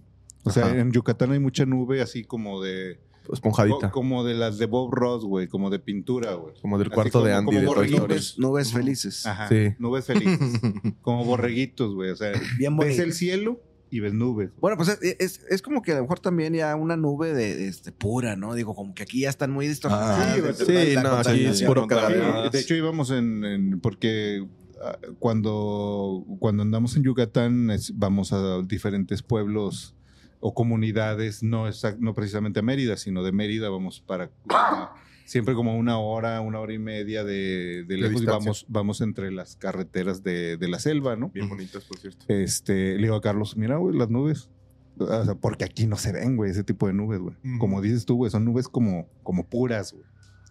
O sea, Ajá. en Yucatán hay mucha nube así como de... esponjadita. co- Como de las de Bob Ross, güey. Como de pintura, güey. como del cuarto de Andy como de Toy borreguitos. Story. Nubes, nubes felices. Ajá. Sí. Nubes felices. <laughs> como borreguitos, güey. O sea, Bien ves el cielo y ves nubes. Bueno, pues es, es- es como que a lo mejor también ya una nube de, de este, pura, ¿no? Digo, como que aquí ya están muy distorsionadas. Ah, sí, sí, no, aquí es puro de hecho, íbamos en, en- porque ah, cuando, cuando andamos en Yucatán es- vamos a diferentes pueblos o comunidades, no, exact- no precisamente a Mérida, sino de Mérida vamos para siempre como una hora, una hora y media de, de lejos y vamos, vamos entre las carreteras de, de la selva, ¿no? Bien bonitas, por cierto. Este, le digo a Carlos, mira, güey, las nubes. O sea, porque aquí no se ven, güey, ese tipo de nubes, güey. Como dices tú, güey, son nubes como, como puras, güey.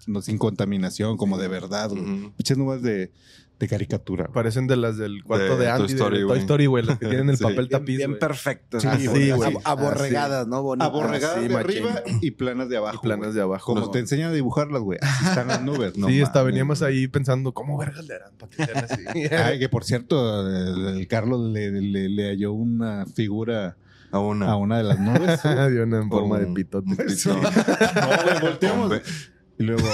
no, sin contaminación, como de verdad, güey. Pinches nubes de, de caricatura. Parecen de las del cuarto De de, Andy, Toy Story, de Toy. Story, güey. Las que tienen el <laughs> Sí. papel Bien, tapiz, bien güey. perfectas. Sí, así, güey. ab- Aborregadas, ¿no? Bonitas. Aborregadas sí, de machín. arriba y planas de abajo. Y planas de abajo. Como te enseñan a dibujarlas, güey. Así <laughs> están las nubes. No sí, hasta mames, veníamos ahí pensando, ¿cómo vergas le harán para que sean así? <laughs> Ay, que por cierto, el, el Carlos le, le- le halló una figura A una. a una de las nubes. Dio una en forma de pitote. Sí. No, güey, volteamos. Y luego.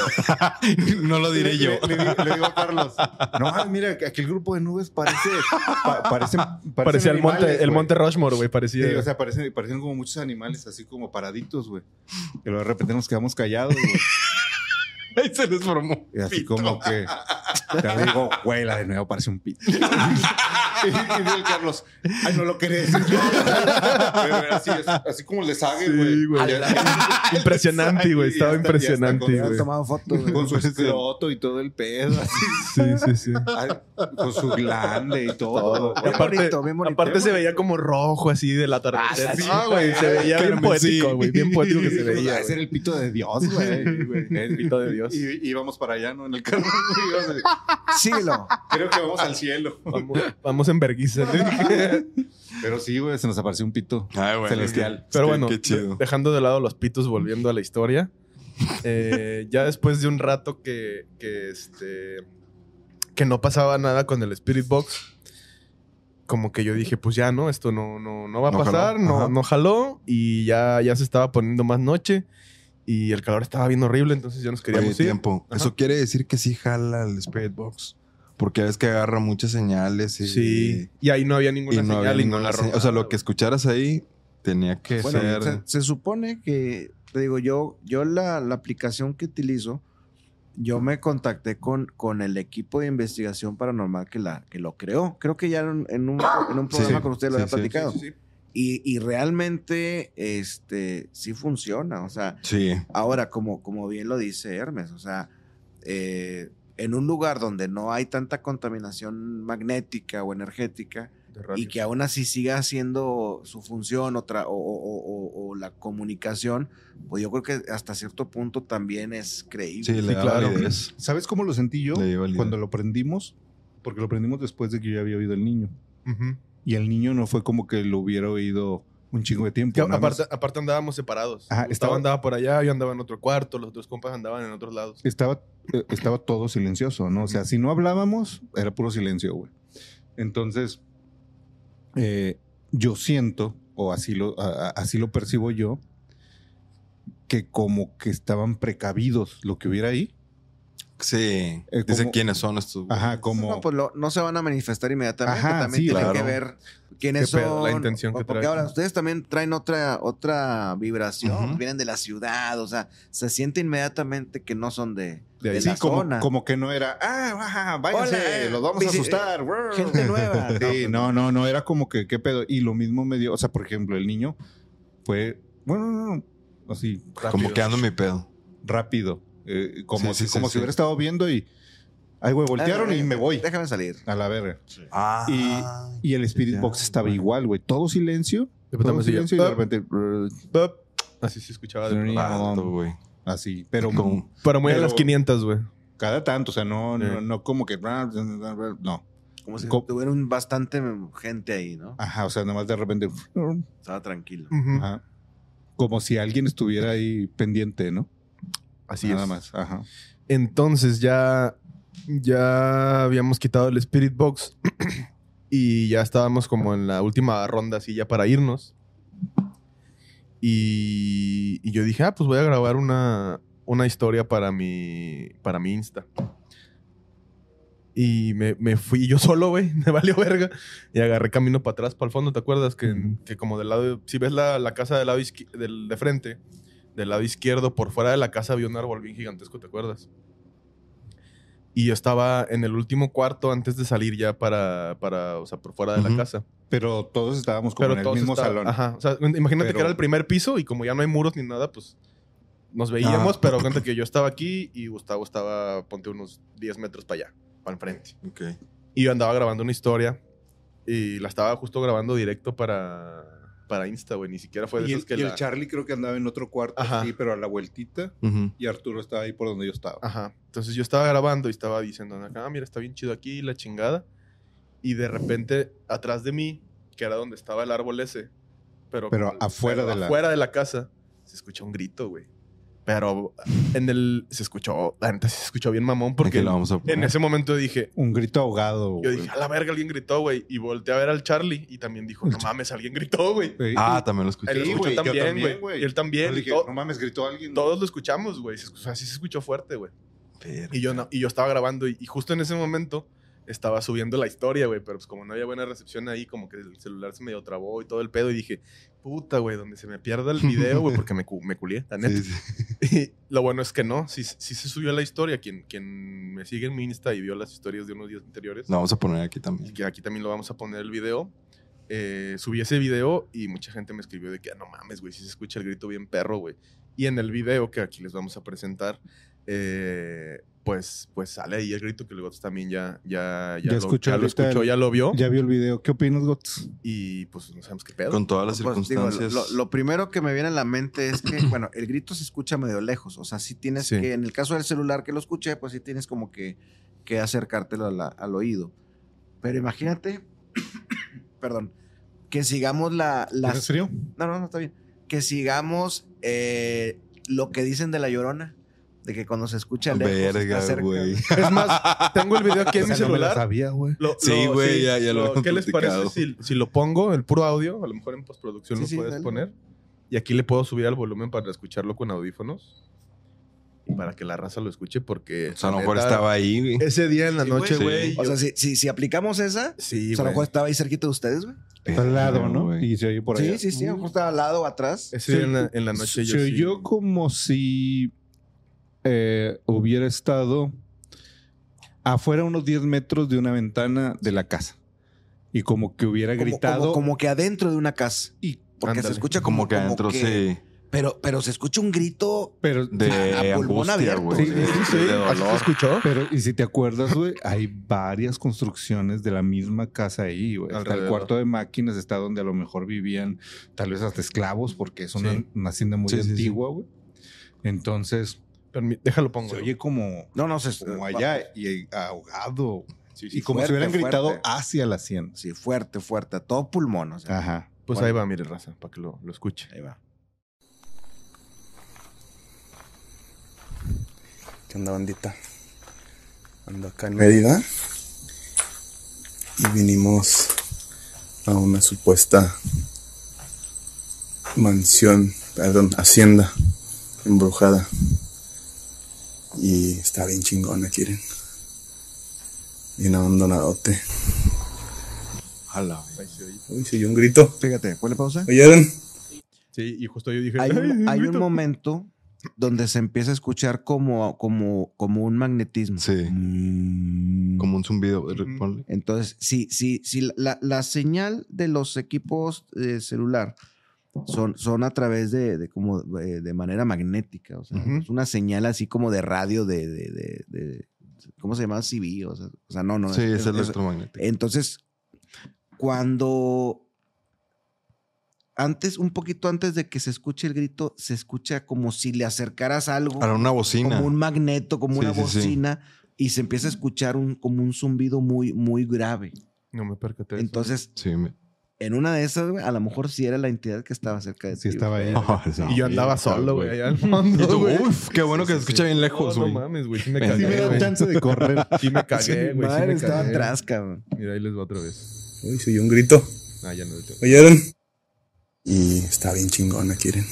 <laughs> no lo diré yo. Le, le digo- le digo a Carlos. No, mames, mira, que aquel grupo de nubes parece. pa- parecen, parecen Parecía el monte, el güey. monte Rushmore, güey. Parecía. Sí, o sea, parecen, parecen como muchos animales, así como paraditos, güey. Y luego de repente nos quedamos callados, güey. <laughs> Ahí se les formó. Y así como que. Te digo, güey, la de nuevo parece un pito. <laughs> y, y el Carlos, ay, no lo querés. <laughs> Pero era así, así como el de Sage, Sí, güey. impresionante, güey. Estaba hasta- impresionante, güey. tomado fotos, güey. Con su escroto y todo el pedo, así, Sí, sí, sí. ay, con su glande y todo. Y Bien aparte, bonito, bien bonito. aparte se veía como rojo así del atardecer. Ah, sí. Ah, güey. Se veía bien poético, sí. güey. Bien poético que se veía. Ese era el pito de Dios, güey. El pito de Dios. Y y íbamos para allá, ¿no? En el carro. Síguelo. Creo que vamos al cielo. Vamos, vamos en vergüenza. Pero sí, güey, se nos apareció un pito. Ay, bueno. Celestial. Pero bueno, Qué de- chido. dejando de lado los pitos, volviendo a la historia. eh, ya después de un rato que, que, este, que no pasaba nada con el Spirit Box, como que yo dije, pues ya no, esto no, no, no va a No jaló. pasar, no, no jaló y ya, ya se estaba poniendo más noche y el calor estaba bien horrible, entonces ya nos Oye, queríamos ir. tiempo. Ajá. Eso quiere decir que sí jala el Spirit Box. Porque ves que agarra muchas señales y, Sí, y ahí no había y ninguna no señal y no ninguna señal. O sea, lo que escucharas ahí tenía que Bueno, ser. se, se supone que, te digo, yo, yo la, la aplicación que utilizo, yo me contacté con, con el equipo de investigación paranormal que, la, que lo creó. Creo que ya en, en un, en un Sí, programa con ustedes lo sí, había platicado. Sí, sí, sí. Y, y realmente este, sí funciona. O sea, Sí. Ahora, como, como bien lo dice Hermes, o sea, eh, en un lugar donde no hay tanta contaminación magnética o energética y que aún así siga haciendo su función otra, o, o- o- o la comunicación, pues yo creo que hasta cierto punto también es creíble. Sí, le Sí, claro. validez. ¿Sabes cómo lo sentí yo? Cuando lo prendimos, porque lo prendimos después de que yo ya había oído el niño. Ujú. Y el niño no fue como que lo hubiera oído un chingo de tiempo. Aparte, andábamos separados. Ajá, Gustavo estaba- andaba por allá, yo andaba en otro cuarto, los otros compas andaban en otros lados. Estaba, eh, estaba todo silencioso, ¿no? O sea, si no hablábamos, era puro silencio, güey. Entonces, eh, yo siento, o así lo, a- a- así lo percibo yo, que como que estaban precavidos lo que hubiera ahí. Sí. Eh, Dice como- quiénes son estos. Ajá, como... No, pues lo- no se van a manifestar inmediatamente. Ajá, también sí, tienen claro. que ver quiénes pedo, son. la intención que porque traen. ahora ustedes también traen otra, otra vibración. Vienen de la ciudad. O sea, se siente inmediatamente que no son de, De. Sí, la como, zona. como que no era, ah, ajá, váyanse, Hola, los vamos a asustar. brr". gente nueva. <laughs> Sí, no, no, no, era como que, ¿qué pedo? Y lo mismo me dio, o sea, por ejemplo, el niño fue, bueno, no, no, así, Como que ando mi pedo. rápido, eh, como, Sí, sí, si, como sí, si hubiera estado viendo y, ay, güey, voltearon y me voy Déjame salir. a la verga. Ah. Y el Spirit ya, Box estaba güey. igual, güey, todo silencio, De todo repente silencio y de repente. Así se escuchaba. de pronto. Vato, güey. así, pero Como- Pero muy a las 500, güey. cada tanto, o sea, no, no, Sí. no como que, no, Como si Co- tuvieran bastante gente ahí, ¿no? ajá, o sea, nomás de repente, Estaba tranquilo. Ajá. Como si alguien estuviera ahí pendiente, ¿no? Así Nada es. más. Ajá. Entonces ya, ya habíamos quitado el Spirit Box <clears throat> y ya estábamos como en la última ronda así ya para irnos. Y, y yo dije, ah, pues voy a grabar una, una historia para mi, para mi Insta. Y me, me fui yo <laughs> solo, güey. <laughs> Me valió verga. Y agarré camino para atrás, para el fondo. ¿Te acuerdas? Que, que como del lado... Si ves la, la casa del lado del, de frente, del lado izquierdo, por fuera de la casa había un árbol bien gigantesco, ¿te acuerdas? Y yo estaba en el último cuarto antes de salir ya para, para o sea, por fuera de la casa. Pero todos estábamos como Pero en el mismo salón. Ajá. O sea, imagínate Pero- que era el primer piso y como ya no hay muros ni nada, pues nos veíamos, Ah. pero cuenta <laughs> que yo estaba aquí y Gustavo estaba, ponte unos 10 metros para allá, para enfrente. Ok. Y yo andaba grabando una historia y la estaba justo grabando directo para, para Insta, güey. Ni siquiera fue de Y, esos el, que y el Charlie creo que andaba en otro cuarto, Ajá. sí, pero a la vueltita. Y Arturo estaba ahí por donde yo estaba. Ajá. Entonces yo estaba grabando y estaba diciendo, ah, mira, está bien chido aquí, la chingada. Y de repente, atrás de mí, que era donde estaba el árbol ese, pero, Pero afuera de la- afuera de la casa, se escuchó un grito, güey. Pero en el. Se escuchó. La neta se escuchó bien mamón porque lo vamos a poner. en ese momento dije. Un grito ahogado. Yo güey. dije, a la verga, alguien gritó, güey. Y volteé a ver al Charlie y también dijo, no <laughs> mames, alguien gritó, güey. Ah, también lo escuché. Él lo Sí, escuchó güey, yo también, también, güey. Y él también. yo dije, no mames, gritó alguien. todos lo escuchamos, güey. O sea, sí se escuchó fuerte, güey. Verga. Y yo, no, y yo estaba grabando y, y justo en ese momento estaba subiendo la historia, güey, pero pues como no había buena recepción ahí, como que el celular se medio trabó y todo el pedo y dije, puta, güey, donde se me pierda el <laughs> video, güey, porque me, me culié, la neta. Sí, sí. Y lo bueno es que no, sí, sí se subió la historia, quien, quien me sigue en mi Insta y vio las historias de unos días anteriores, Lo vamos a poner aquí también. que aquí también lo vamos a poner el video. eh, subí ese video y mucha gente me escribió de que "Ah, no mames, güey, si se escucha el grito bien perro, güey. Y en el video que aquí les vamos a presentar, eh, pues, pues sale ahí el grito que el Gots también ya, ya, ya, Ya lo, escuchó ya lo ahorita escuchó, el- ya lo vio. Ya vio el video. ¿Qué opinas, Gots? Y pues no sabemos qué pedo. Con todas las Pues, digo, circunstancias. lo, lo primero que me viene a la mente es que, <clears throat> bueno, el grito se escucha medio lejos. O sea, sí tienes Sí. que, en el caso del celular que lo escuché, pues sí tienes como que, que acercártelo a la- al oído. Pero imagínate, <clears throat> perdón, que sigamos la... ¿Tienes las frío? No, no, no, está bien. Que sigamos eh, lo que dicen de la llorona. De que cuando se escucha lejos. está Verga, cerca. güey. Es más, tengo el video aquí en <laughs> mi no me la celular. sabía, güey. Lo- Sí, lo- güey, ya- ya lo habíamos ¿Qué les parece platicado. si, si lo pongo, el puro audio? A lo mejor en postproducción Sí, lo sí, puedes dale. poner. Y aquí le puedo subir al volumen para escucharlo con audífonos. Y para que la raza lo escuche porque... O sea, a lo mejor neta, estaba ahí, güey. Ese día en la Sí, noche, güey. O sea, si, si, si aplicamos esa, sí, o sea, a lo güey. mejor estaba ahí cerquita de ustedes, güey. Está al lado, ¿no? güey. Y se oye por allá. Sí, sí, sí. A lo mejor estaba al lado o atrás. Ese día en la, en la noche yo Se sí- oyó como si eh, hubiera estado afuera unos 10 metros de una ventana de la casa. Y como que hubiera Como, gritado. como, como que adentro de una casa. y, Porque Ándale. se escucha como, Como que adentro sí. Pero, pero se escucha un grito. pero, De <laughs> a pulmón angustia, abierto. güey. Sí, Sí, sí, ¿Así se escuchó? pero, y si te acuerdas, güey, hay varias construcciones de la misma casa ahí, güey. Está el cuarto de máquinas, está donde a lo mejor vivían tal vez hasta esclavos, porque es una, Sí. una hacienda muy Sí, sí, sí. antigua, güey. Entonces, déjalo pongo. se oye como, No, no, se como allá y ahogado. Sí, sí, y como si fuerte, hubieran gritado fuerte. hacia la hacienda. Sí, fuerte, fuerte. a Todo pulmón. O sea, Ajá. Pues Bueno. ahí va, mire, raza, para que lo, lo escuche. Ahí va. ¿Qué onda, bandita? Ando acá en Mérida y vinimos a una supuesta mansión, perdón, hacienda embrujada. Y está bien chingona, quieren. Bien abandonadote. Jala, Ahí se oye. Uy, se oyó un grito. Fíjate, ponle pausa. ¿Oyeron? Sí, y justo yo dije... Hay "Ay, un, hay un grito". momento donde se empieza a escuchar como, como, como un magnetismo. Sí. Mm. Como un zumbido. Ponle. Entonces, si, si, si la, la señal de los equipos de celular son, son a través de, de como de, de manera magnética, o sea, es una señal así como de radio de, de, ¿cómo se llama? CB, o sea, o sea, no, no. Sí, es es- electromagnético. entonces, cuando antes, un poquito antes de que se escuche el grito, se escucha como si le acercaras algo, Para una bocina. como un magneto, como Sí, una sí, sí. bocina, y se empieza a escuchar un, como un zumbido muy, muy grave. No me percaté. Entonces, Sí, me- en una de esas, güey, a lo mejor sí era la entidad que estaba cerca de ti. <laughs> Sí, estaba ahí. Oh. Y yo andaba solo, güey. allá al fondo, Y tú, güey. uf, qué bueno que se escucha bien lejos, güey. no mames, güey. Sí me cagué, Sí me da chance de correr. <laughs> Sí me cagué, güey. Sí Madre, me estaba atrás, cabrón. Mira, ahí les va otra vez. Uy, se oyó un grito. Ah, ya no lo. ¿Oyeron? Y está bien chingona, quieren.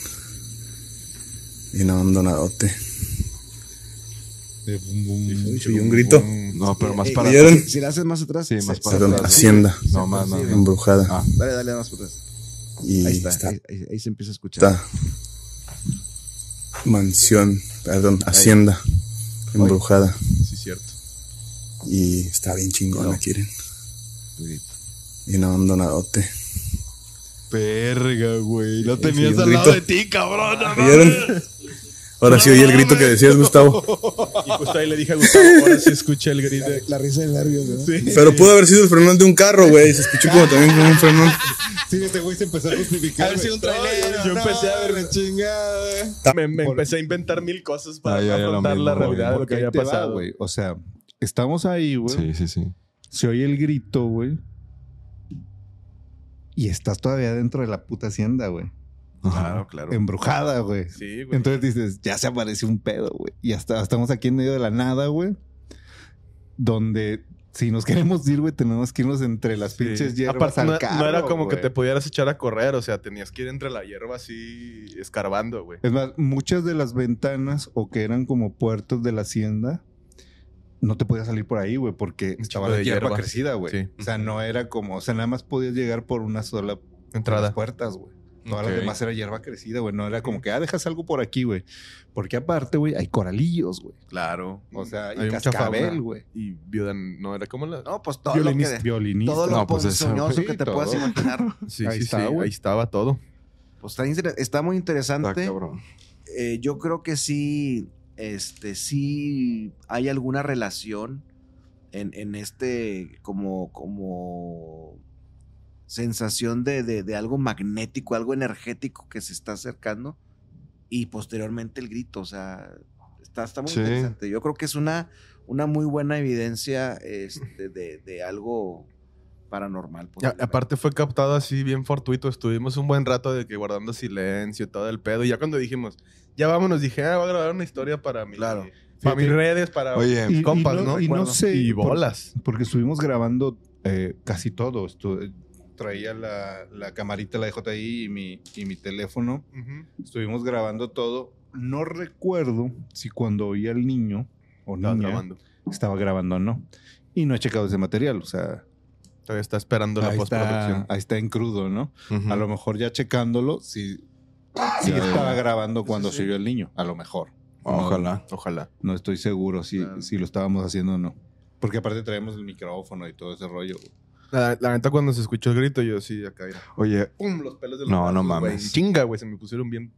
Bien abandonadote. Oyó un grito. No, pero más Eh, para ¿Oyeron? Si, si le haces más atrás. Sí, más se- para Perdón, atrás. hacienda No, más, más. embrujada. Ah. Dale, dale más para atrás. Y Ahí está. está Ahí, ahí- ahí se empieza a escuchar. esta mansión, perdón, hacienda embrujada. Sí, cierto. Y está bien chingona, No. quieren. Bien abandonadote. Verga, güey. Lo tenías al lado de grito. ti, cabrón. no ¿Oyeron? Ahora sí oí el grito que decías, Gustavo. Y justo ahí le dije a Gustavo, ahora sí escuché el grito. La risa de nervios, ¿no? Pero pudo haber sido el frenón de un carro, güey. Se escuchó como también como un frenón. Sí, este güey se empezó a justificar. güey. Yo empecé a ver chingada. Me, me empecé a inventar mil cosas para Ah, ya lo afrontar la mismo, realidad de lo que había pasado. güey. O sea, estamos ahí, güey. Sí, sí, sí. Se oye el grito, güey. Y estás todavía dentro de la puta hacienda, güey. Claro, claro. Embrujada, güey. Sí, güey. Entonces dices, ya se apareció un pedo, güey. Y hasta estamos aquí en medio de la nada, güey. Donde si nos queremos ir, güey, tenemos que irnos entre las Sí. pinches hierbas Aparte, al no, carro, no era como que te pudieras echar a correr, o sea, tenías que ir entre la hierba así escarbando, güey. Es más, muchas de las ventanas o que eran como puertos de la hacienda, no te podías salir por ahí, güey, porque Un estaba la de hierba hierba. crecida, güey. Sí. O sea, no era como, o sea, nada más podías llegar por una sola las Entrada. puertas, güey. Todas Ok. las demás era hierba crecida, güey. No era como que, ah, dejas algo por aquí, güey. Porque aparte, güey, hay coralillos, güey. Claro. O sea, Hay y cascabel, güey. Y viuda, no era como la. No, pues todo lo que... violinista. Todo lo No, pues eso, que te puedas imaginar. <laughs> Sí, Ahí sí, está, sí. Ahí estaba todo. Pues está, inter- está muy interesante. Eh, yo creo que sí, este, sí hay alguna relación en, en este como, como sensación de, de- de algo magnético, algo energético que se está acercando y posteriormente el grito, o sea, está, está muy Sí. interesante. Yo creo que es una, una muy buena evidencia este, de, de algo paranormal. Y a- aparte fue captado así bien fortuito. Estuvimos un buen rato de que guardando silencio y todo el pedo. Y ya cuando dijimos, ya vámonos, dije, ah, voy a grabar una historia para mi, Claro. para mis redes, para Oye, Y- y compas, no- ¿no? y no Bueno, sé, Y por- bolas. Porque estuvimos grabando eh, casi todo. Estu- traía la, la camarita, la DJI y mi, y mi teléfono. Estuvimos grabando todo. No recuerdo si cuando oí al niño o Estaba niña grabando. estaba grabando o no. Y no he checado ese material. O sea, Todavía está esperando la ahí postproducción. está, ahí está en crudo, ¿no? A lo mejor ya checándolo, si, ya. estaba grabando cuando Sí, se sí. oyó el niño. A lo mejor. Ojalá. Ojalá. No estoy seguro si, Claro. si lo estábamos haciendo o no. Porque aparte traemos el micrófono y todo ese rollo. La, la neta, cuando se escuchó el grito, yo sí, acá mira. Oye, ¡Pum! Los pelos de los No, no güey. mames. Chinga, güey. Se me pusieron bien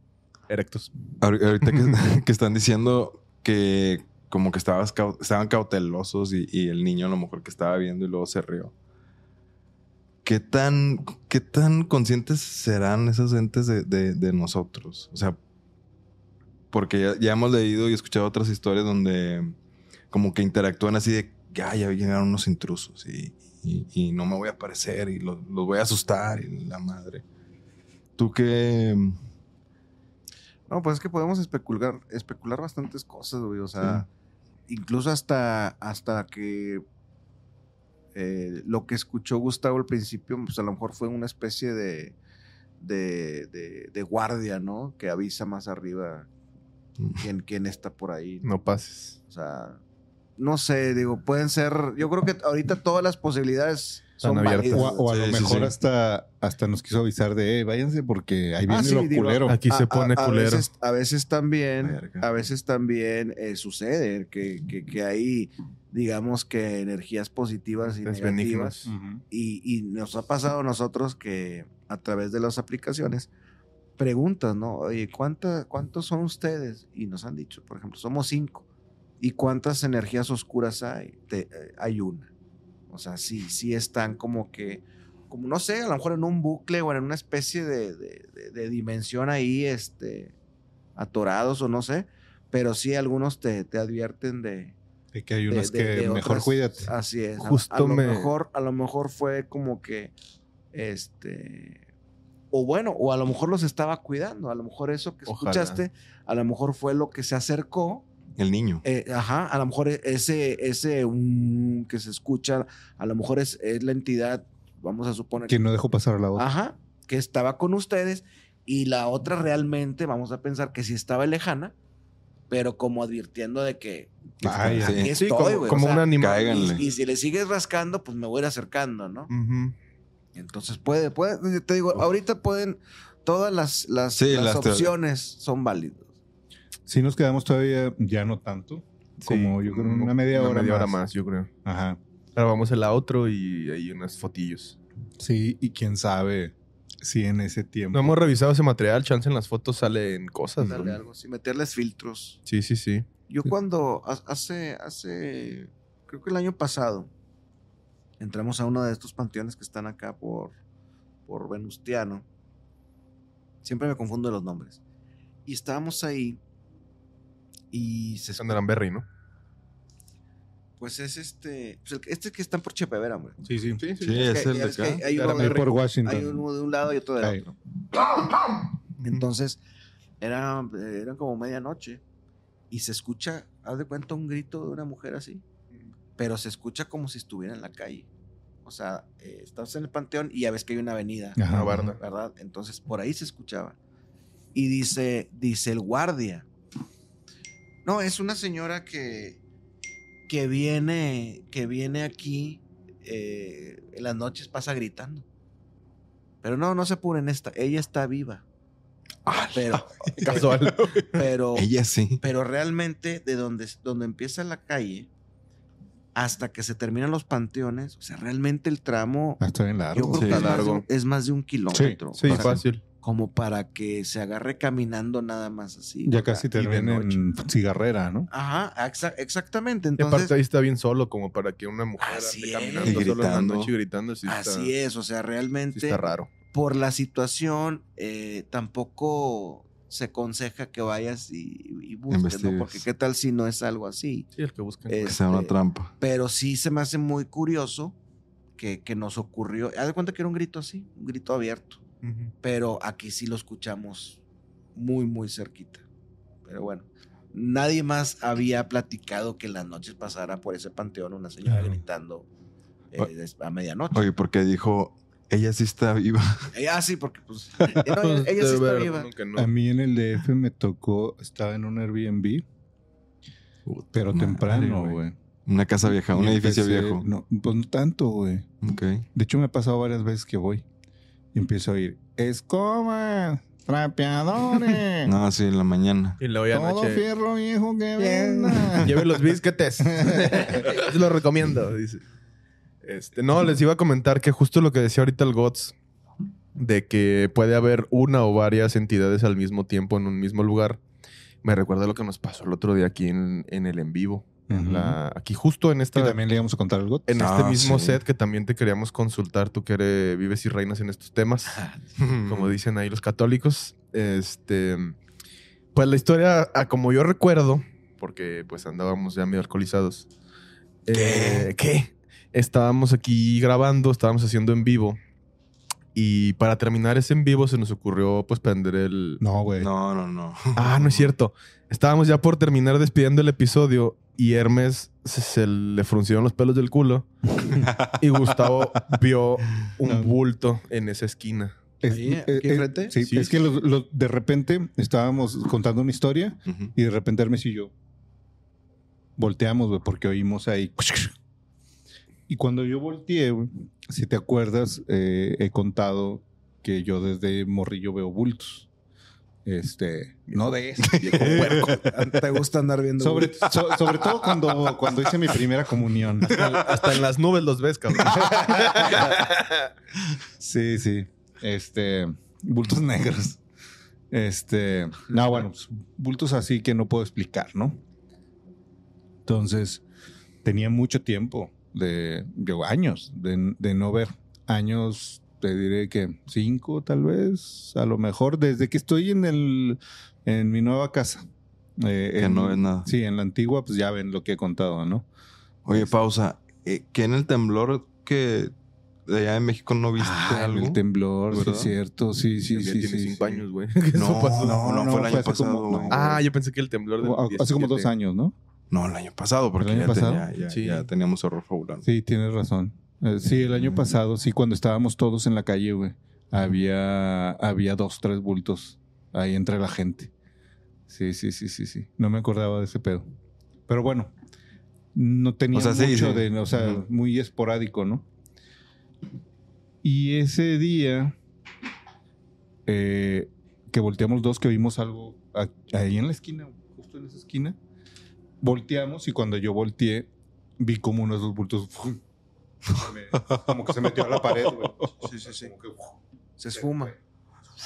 erectos. ahor- ahorita que, <laughs> <laughs> que están diciendo que como que estabas cau- estaban cautelosos y, y el niño a lo mejor que estaba viendo y luego se rió. ¿Qué tan, qué tan conscientes serán esos entes de, de- de nosotros? O sea, porque ya, ya hemos leído y escuchado otras historias donde como que interactúan así de, ya, ya llegaron unos intrusos y, y- y no me voy a aparecer y los, los voy a asustar y la madre. ¿Tú qué...? No, pues es que podemos especular, especular bastantes cosas, güey. O sea, incluso hasta, hasta que eh, lo que escuchó Gustavo al principio, pues a lo mejor fue una especie de, de, de- de guardia, ¿no? Que avisa más arriba quién, quién está por ahí. No pases. O sea, no sé, digo, pueden ser. Yo creo que ahorita todas las posibilidades son abiertas. O, a- o a Sí, lo mejor sí. hasta, hasta nos quiso avisar de, eh, váyanse porque ahí viene Ah, sí, lo digo, culero. Aquí se pone a culero. Veces, a veces también, a veces también eh, sucede que, que, que hay, digamos que energías positivas y Es negativas. Y, y nos ha pasado a nosotros que a través de las aplicaciones preguntas, ¿no? Oye, ¿cuánta, ¿cuántos son ustedes? Y nos han dicho, por ejemplo, somos cinco. ¿Y cuántas energías oscuras hay? Te- eh, hay una. O sea, sí, sí están como que, como no sé, a lo mejor en un bucle o en una especie de, de- de- de dimensión ahí, este, atorados o no sé, pero sí algunos te, te advierten de, De que hay unas de- que de mejor otras- cuídate. Así es. A- Justo a, lo me- mejor, a lo mejor fue como que, este, o bueno, o a lo mejor los estaba cuidando. A lo mejor eso que Ojalá. escuchaste, a lo mejor fue lo que se acercó. El niño. eh, ajá, a lo mejor e- ese, ese que se escucha, a lo mejor es, es la entidad, vamos a suponer. Que no dejó pasar a la otra. Ajá, que estaba con ustedes y la otra realmente, vamos a pensar que sí estaba lejana, pero como advirtiendo de que. Sí. aquí Sí, estoy, como, güey, como o sea, un animal. y, y si le sigues rascando, pues me voy a ir acercando, ¿no? Entonces puede, puede, te digo, ahorita pueden, todas las, las, Sí, las las te- opciones son válidas. Si nos quedamos todavía, ya no tanto. como Sí, yo creo como una media hora media hora más. más, yo creo. Ajá. Grabamos el outro y ahí unas fotillos. Sí, y quién sabe Sí, en ese tiempo. No hemos revisado ese material, chance en las fotos salen cosas. ¿no? Darle algo así, meterles filtros. Sí, sí, sí. Yo cuando ha- hace, hace, creo que el año pasado, entramos a uno de estos panteones que están acá por, por Venustiano. Siempre me confundo de los nombres. Y estábamos ahí y se Son de Lamberry, ¿no? pues es este, pues el que- este que están por Chepevera, hombre. Sí, sí. Sí, Sí, Es es que- el de acá. hay uno de- por hay Washington. uno de un lado y otro del Ahí. otro. Entonces, era, eran como medianoche y se escucha, haz de cuenta, un grito de una mujer así, pero se escucha como si estuviera en la calle. O sea, eh, estás en el panteón y ya ves que hay una avenida, Ajá. Barda. ¿verdad? Entonces, por ahí se escuchaba. Y dice, dice el guardia, no, es una señora que, que viene, que viene aquí eh, en las noches, pasa gritando. Pero no, no se apuren, esta, ella está viva. Pero, <laughs> Casual. <laughs> pero, Ella sí. pero realmente de donde, donde empieza la calle hasta que se terminan los panteones, o sea, realmente el tramo, Ah, Está bien yo largo. creo sí. que es, Está más de, largo. un- es más de un kilómetro. Sí, O sea, fácil. Como para que se agarre caminando nada más así. Ya casi y de termina en cigarrera, ¿no? Ajá, exa- exactamente. Y Entonces, aparte ahí está bien solo, como para que una mujer Así ande es. caminando Y solo en la gritando. noche y gritando. Sí está, así es, o sea, sí realmente está raro. por la situación eh, tampoco se aconseja que vayas y, y busques, ¿no? Porque qué tal si no es algo así. Sí, el que buscan. Eh, Que sea una Este, trampa. Pero sí se me hace muy curioso que, que nos ocurrió. Haz de cuenta que era un grito así, un grito abierto. Pero aquí sí lo escuchamos muy, muy cerquita. Pero bueno, nadie más había platicado que en las noches pasara por ese panteón una señora Claro. gritando eh, a medianoche. Oye, porque dijo, ella sí está viva. <laughs> Eh, ah, sí, porque pues. <laughs> eh, no, ella, ella sí está viva. no. A mí en el DF me tocó, estaba en un Airbnb, pero Madre, temprano, güey. Una casa vieja, un edificio empecé- viejo. No, pues no tanto, güey. Ok. De hecho, me ha pasado varias veces que voy y empiezo a oír escoba, trapeadores, <laughs> No, sí, en la mañana. Y luego ya todo fierro viejo que venda. <laughs> Lleve los bisquetes. Se <laughs> lo recomiendo, dice. Este, no, les iba a comentar que justo lo que decía ahorita el GOTS, de que puede haber una o varias entidades al mismo tiempo en un mismo lugar, me recuerda lo que nos pasó el otro día aquí en, en el en vivo. Ujú. la, aquí justo en Que esta también le íbamos a contar algo. en Ah, este mismo sí. set que también te queríamos consultar, tú que eres, vives y reinas en estos temas, <laughs> como dicen ahí los católicos. Este, pues la historia, a como yo recuerdo, porque pues andábamos ya medio alcoholizados. eh, ¿Qué? Estábamos aquí grabando, estábamos haciendo en vivo. Y para terminar ese en vivo se nos ocurrió pues prender el... No, güey. No, no, no. Ah, no es cierto. Estábamos ya por terminar despidiendo el episodio y Hermes se, se le fruncieron los pelos del culo y Gustavo vio un No. bulto en esa esquina. Es- Ahí, eh, eh, enfrente. sí, Sí. es que de repente estábamos contando una historia y de repente Hermes y yo volteamos, güey, porque oímos ahí. Y cuando yo volteé, si te acuerdas, eh, he contado que yo desde morrillo veo bultos. Este, no de eso. <laughs> ¿Te gusta andar viendo? Sobre, so- sobre todo cuando, cuando hice mi primera comunión. Hasta en las nubes los ves, cabrón. Sí, sí. Este, bultos negros. Este, no, bueno, pues, bultos así que no puedo explicar, ¿no? Entonces, tenía mucho tiempo de, yo, años de, de no ver. Años, te diré que cinco, tal vez, a lo mejor, desde que estoy en el, en mi nueva casa. Eh, Que en- no ves nada. Sí, en la antigua, pues ya ven lo que he contado, ¿no? Oye, pausa. Eh, ¿Que en el temblor que de allá en México no viste Ah, algo? el temblor, sí, ¿Verdad? es cierto, sí, sí, sí. tiene sí, cinco sí. años, güey. <laughs> No, pasó. no, no, fue el año pasado, como-. Ah, yo pensé que el temblor del Hace como dos 17. años, ¿no? No, el año pasado, porque ¿El año ya, pasado? tenía- ya, Sí. ya teníamos horror fabular. Sí, tienes razón. Eh, sí, el año pasado, sí, cuando estábamos todos en la calle, güey, había, había dos, tres bultos ahí entre la gente. Sí, sí, sí, sí, sí. No me acordaba de ese pedo. Pero bueno, no tenía O sea, sí, mucho sí. de, o sea, muy esporádico, ¿no? Y ese día eh, que volteamos dos, que vimos algo ahí en la esquina, justo en esa esquina, volteamos y cuando yo volteé, vi como unos dos bultos ¡fum! Me- <laughs> como que se metió a la pared, güey. Sí, sí, sí. Como que. Se esfuma.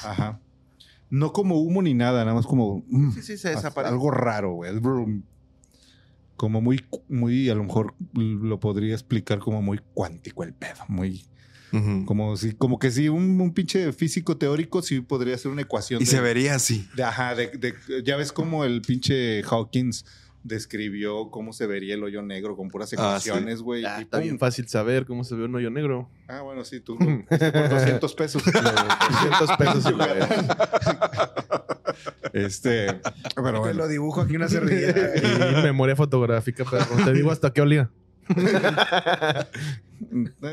Ajá. No como humo ni nada, nada más como. mm, Sí, sí, se desaparece. Algo raro, güey. Como muy, muy, a lo mejor lo podría explicar como muy cuántico el pedo. Muy. Como si, como que si un, un pinche físico teórico sí podría ser una ecuación. Y de- se vería así. de- ajá, de, de- ya ves cómo el pinche Hawkings describió cómo se vería el hoyo negro con puras Ah, sí. ecuaciones, güey. Ah, está bien fácil saber cómo se ve un hoyo negro. Ah, bueno, sí, tú. <laughs> Por 200 pesos. <laughs> 300 pesos. güey. <laughs> este. Pero Te bueno. lo dibujo aquí una servilleta. Y memoria fotográfica, perro. Te digo hasta qué olía. <laughs>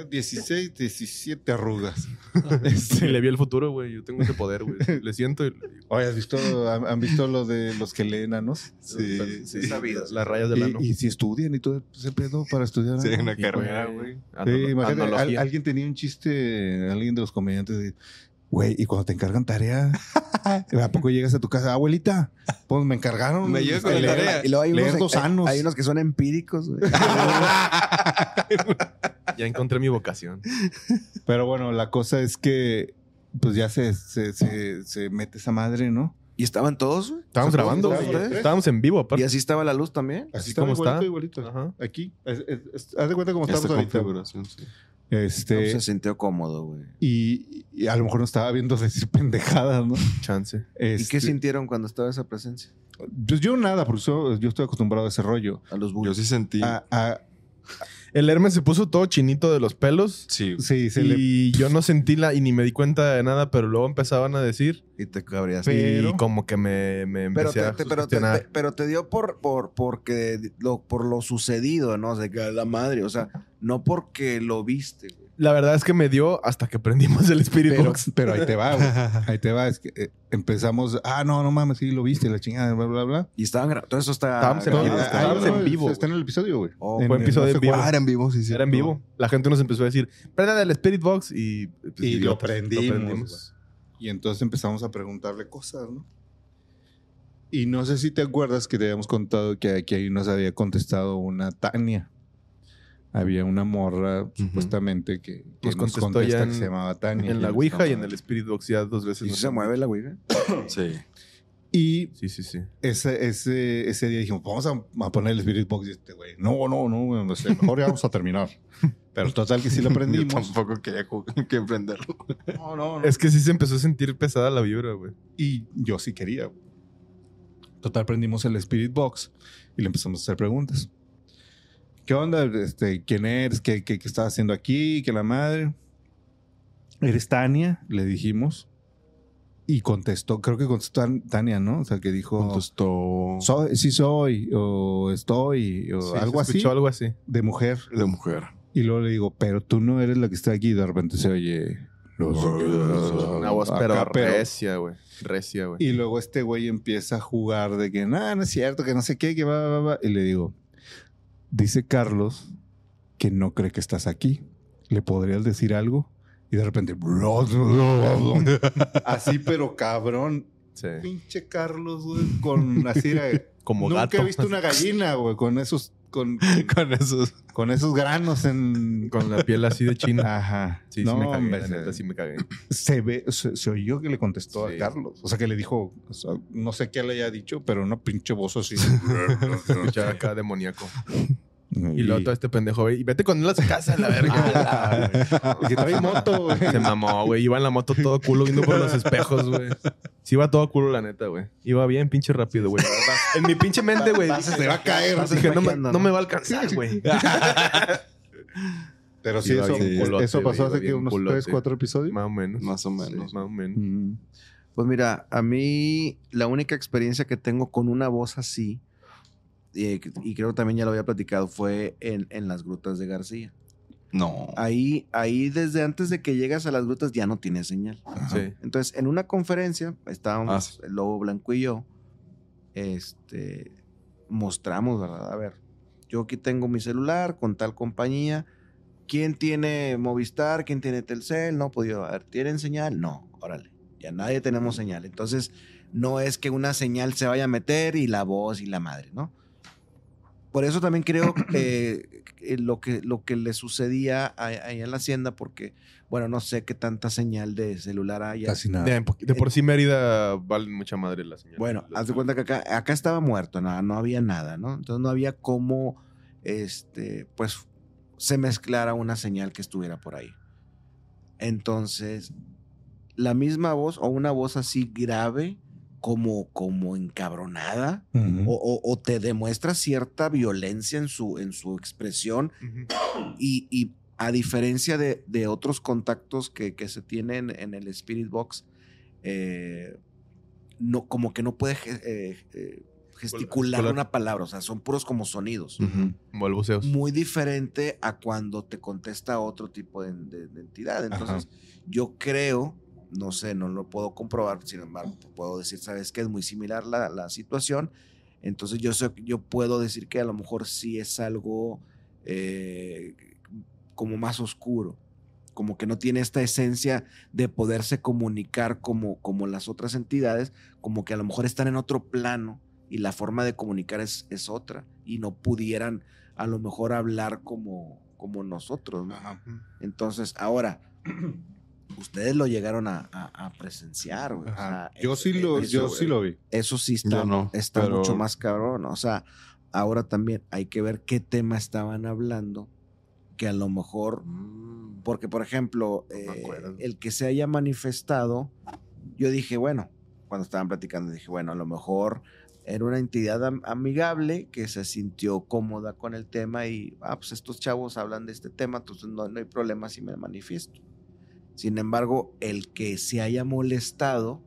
16, 17 arrugas. <laughs> Sí, le vi el futuro, güey. Yo tengo ese poder, güey. Le siento y. Oye, ¿has visto, han, han visto lo de los que leen anos? Sí, sí. sabido. Las rayas del ano. Y, y si estudian y todo ese pedo para estudiar. Sí, una carrera, güey, güey. Sí, imagínate, al- alguien tenía un chiste, alguien de los comediantes, de, güey, y cuando te encargan tarea, <laughs> ¿a poco llegas a tu casa? Abuelita, pues me encargaron. Me llega con la leer- tarea. Y luego hay Leer unos, dos hay- unos que son empíricos, güey. <laughs> Ya encontré mi vocación. Pero bueno, la cosa es que, pues ya se, se, se, se mete esa madre, ¿no? ¿Y estaban todos, güey? Estábamos grabando, ¿Estábamos güey. Estábamos en vivo, ¿Y aparte. así estaba la luz también? Así estaba como está. igualito, igualito. Ajá. Aquí. Es- es- es- haz de cuenta Esta estamos ahorita. configuración, sí. Este, No, pues, se sintió cómodo, güey. y, y a lo mejor no estaba viendo decir <laughs> pendejadas, ¿no? Chance. ¿Y qué Este, sintieron cuando estaba esa presencia? Pues yo nada, porque yo, yo estoy acostumbrado a ese rollo. A los Yo bullies. sí sentí. A- a- El Hermes se puso todo chinito de los pelos. sí. sí, se le Y yo no sentí la, y ni me di cuenta de nada, pero luego empezaban a decir. Y te cabrías. Pero- Y como que me, me Pero empecé te, a te- pero, te, pero te dio por, por, porque lo, por lo sucedido, ¿no? O sea, que la madre, o sea, no porque lo viste, güey. La verdad es que me dio hasta que prendimos el Spirit pero, Box. pero ahí te va, güey. <laughs> Ahí te va. Es que eh, empezamos. Ah, no, no mames, sí lo viste, la chingada, bla, bla, bla. Y estaban gra- todo eso está Estábamos en ah, estábamos ah, en no, vivo, Está en el episodio, güey. Oh, En- fue en episodio no sé en vivo. Ah, era en vivo, sí, sí. Era en vivo. La gente nos empezó a decir, prendan el Spirit Box y... pues, Y lo idiotas, prendimos, Y entonces empezamos a preguntarle cosas, ¿no? Y no sé si te acuerdas que te habíamos contado que aquí ahí nos había contestado una Tania. Había una morra, supuestamente, que, que Nos nos, contestó contesta ya que en- se llamaba Tania. En la Ouija y en el Spirit Box ya dos veces. ¿Y nos se han- mueve la güey? <coughs> Sí. Y Sí, sí, sí. ese, ese, ese día dijimos, vamos a, a poner el Spirit Box. Y este güey, no, no, no, no sé, mejor ya vamos a terminar. <laughs> Pero total que sí lo Yo aprendimos. tampoco quería <laughs> que prenderlo. no, no, no. Es que sí se empezó a sentir pesada la vibra, güey. Y yo sí quería. Total, prendimos el Spirit Box y le empezamos a hacer preguntas. ¿Qué onda? Este, ¿Quién eres? ¿Qué, qué, qué estás haciendo aquí? ¿Qué la madre? ¿Eres Tania? Le dijimos. Y contestó, creo que contestó Tan- Tania, ¿no? O sea, que dijo, Contestó soy, sí soy, o estoy, o Sí, algo se así, escuchó algo así. de mujer. de mujer. Y luego le digo, pero tú no eres la que está aquí. Y de repente se oye... Una voz pero Acá, pero- recia, güey. Recia, güey. Y luego este güey empieza a jugar de que, no, no es cierto, que no sé qué, que va, va, va. Y le digo, dice Carlos que no cree que estás aquí. ¿Le podrías decir algo? Y de repente, <laughs> así, pero cabrón. Sí. Pinche Carlos, güey, con así era- <laughs> Como Nunca gato. he visto una gallina, güey, con esos, con, <laughs> Con esos. con esos granos en. Con la piel así de china. Ajá. Sí, sí No, me cagué. hombre, la se- neta, sí me cagué. se ve, se, se oyó que le contestó Sí. a Carlos. O sea, que le dijo, o sea, no sé qué le haya dicho, pero una pinche voz así. <laughs> Escuchar acá demoníaco. Y luego todo este pendejo, güey. Y vete con él a su casa, la verga. <laughs> Y que trae moto, güey. Se mamó, güey. Iba en la moto todo culo viendo por los espejos, güey. Sí iba todo culo, la neta, güey. Iba bien pinche rápido, güey. En mi pinche mente, güey. Se va a caer. Dije, no me, no ¿no? me va a alcanzar, güey. <laughs> Pero sí, eso, bien eso culote, pasó hace que unos culote. tres, cuatro episodios. Más o menos. Más o Sí, menos. más o menos. Mm. Pues mira, a mí la única experiencia que tengo con una voz así, eh, y creo que también ya lo había platicado, fue en, en las grutas de García. No. Ahí, ahí desde antes de que llegas a las grutas ya no tiene señal. Sí. Entonces, en una conferencia, estábamos Ah, sí. el Lobo Blanco y yo, este, mostramos, ¿verdad? A ver, yo aquí tengo mi celular con tal compañía. ¿Quién tiene Movistar? ¿Quién tiene Telcel? No, pues yo, a ver, ¿tienen señal? No, órale, ya nadie tenemos señal. Entonces, no es que una señal se vaya a meter y la voz y la madre, ¿no? Por eso también creo eh, que lo, que, lo que le sucedía a- ahí en la hacienda, porque, bueno, no sé qué tanta señal de celular hay. Casi nada. De, de por sí Mérida vale mucha madre la señal. Bueno, La- haz de cuenta que acá, acá estaba muerto, no, no había nada, ¿no? Entonces no había cómo, este, pues, se mezclara una señal que estuviera por ahí. Entonces, la misma voz o una voz así grave, como, como encabronada, o, o- o te demuestra cierta violencia en su, en su expresión, y, y a diferencia de, de otros contactos que, que se tienen en el Spirit Box, eh, no, como que no puede eh, eh, gesticular una palabra, o sea, son puros como sonidos. Balbuceos. Muy diferente a cuando te contesta otro tipo de, de- de entidad. Entonces, yo creo, no sé, no lo puedo comprobar, sin embargo, puedo decir, ¿sabes qué? Es muy similar la, la situación. Entonces, yo, sé- yo puedo decir que a lo mejor sí es algo eh, como más oscuro. Como que no tiene esta esencia de poderse comunicar como, como las otras entidades, como que a lo mejor están en otro plano y la forma de comunicar es, es otra y no pudieran a lo mejor hablar como, como nosotros. ¿no? Entonces, ahora, ustedes lo llegaron a, a- a presenciar, güey. O Ajá. sea, Yo sí lo, eso, yo sí lo vi. Eso sí está, no, está pero- mucho más cabrón. O sea, ahora también hay que ver qué tema estaban hablando, que a lo mejor, porque por ejemplo, eh, el que se haya manifestado, yo dije, bueno, cuando estaban platicando, dije, bueno, a lo mejor era una entidad am- amigable que se sintió cómoda con el tema y, ah, pues estos chavos hablan de este tema, entonces no, no hay problema si me manifiesto. Sin embargo, el que se haya molestado,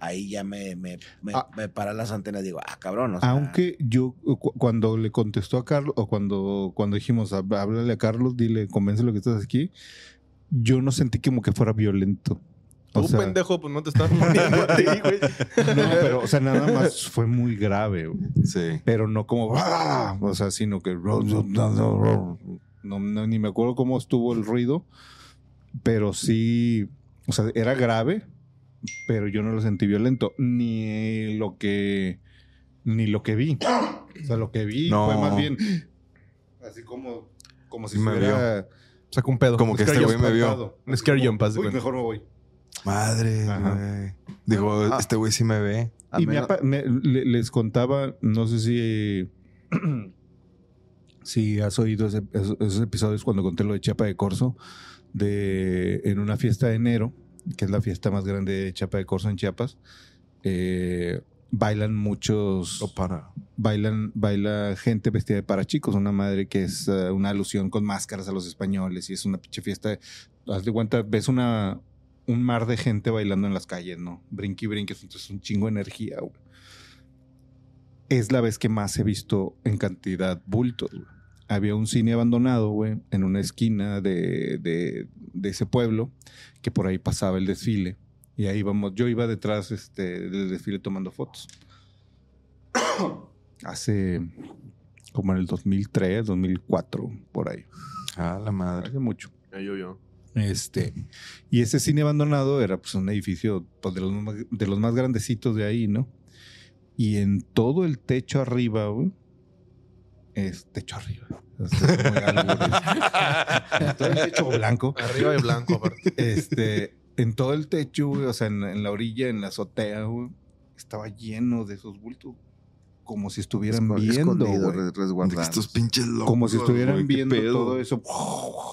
ahí ya me, me, me, Ah. me para las antenas y digo, ah, cabrón. o sea, Aunque yo, cu- cuando le contestó a Carlos, o cuando, cuando dijimos, "Hab- háblale a Carlos, dile, convéncelo que estás aquí, yo no sentí como que fuera violento. O Tú, sea, pendejo, pues no te estás muriendo a ti, <laughs> güey. no, pero, o sea, nada más fue muy grave, güey. Sí. pero no como, "Ah", o sea, sino que, no, no, ni me acuerdo cómo estuvo el ruido, pero sí, o sea, era grave, pero yo no lo sentí violento, ni lo que, ni lo que vi. O sea, lo que vi No. fue más bien así como, como si me estuviera Saca un pedo. Como que este güey me vio. Un scare jump, Uy, mejor me voy. Madre, güey. Digo, Ah. este güey sí me ve. a Y me me- le- les contaba, no sé si, <clears throat> si has oído ese- esos, esos episodios cuando conté lo de Chiapa de Corzo, de, en una fiesta de enero, que es la fiesta más grande de Chiapa de Corzo en Chiapas, eh, bailan muchos, O para. bailan, baila gente vestida de para chicos, una madre que es eh, una alusión con máscaras a los españoles y es una pinche fiesta. de- haz de cuenta, ves una, un mar de gente bailando en las calles, ¿no? Brinqui, brinqui, entonces un chingo de energía, güey. Es la vez que más he visto en cantidad bultos, güey. Había un cine abandonado, güey, en una esquina de, de- de ese pueblo, que por ahí pasaba el desfile. Y ahí vamos, yo iba detrás este, del desfile tomando fotos <coughs> hace como en el 2003, 2004, por ahí. Ah, la madre. Hace mucho. Ya llovió. Este, y ese cine abandonado era pues un edificio pues, de, los más, de los más grandecitos de ahí, ¿no? Y en todo el techo arriba, güey, es techo arriba. <laughs> todo el techo blanco. Arriba de blanco, aparte. Este, en todo el techo, güey, o sea, en, en la orilla, en la azotea, güey, estaba lleno de esos bultos. Como si estuvieran viendo, escondido, güey. Estos pinches locos. Como si estuvieran güey, viendo pedo. todo eso.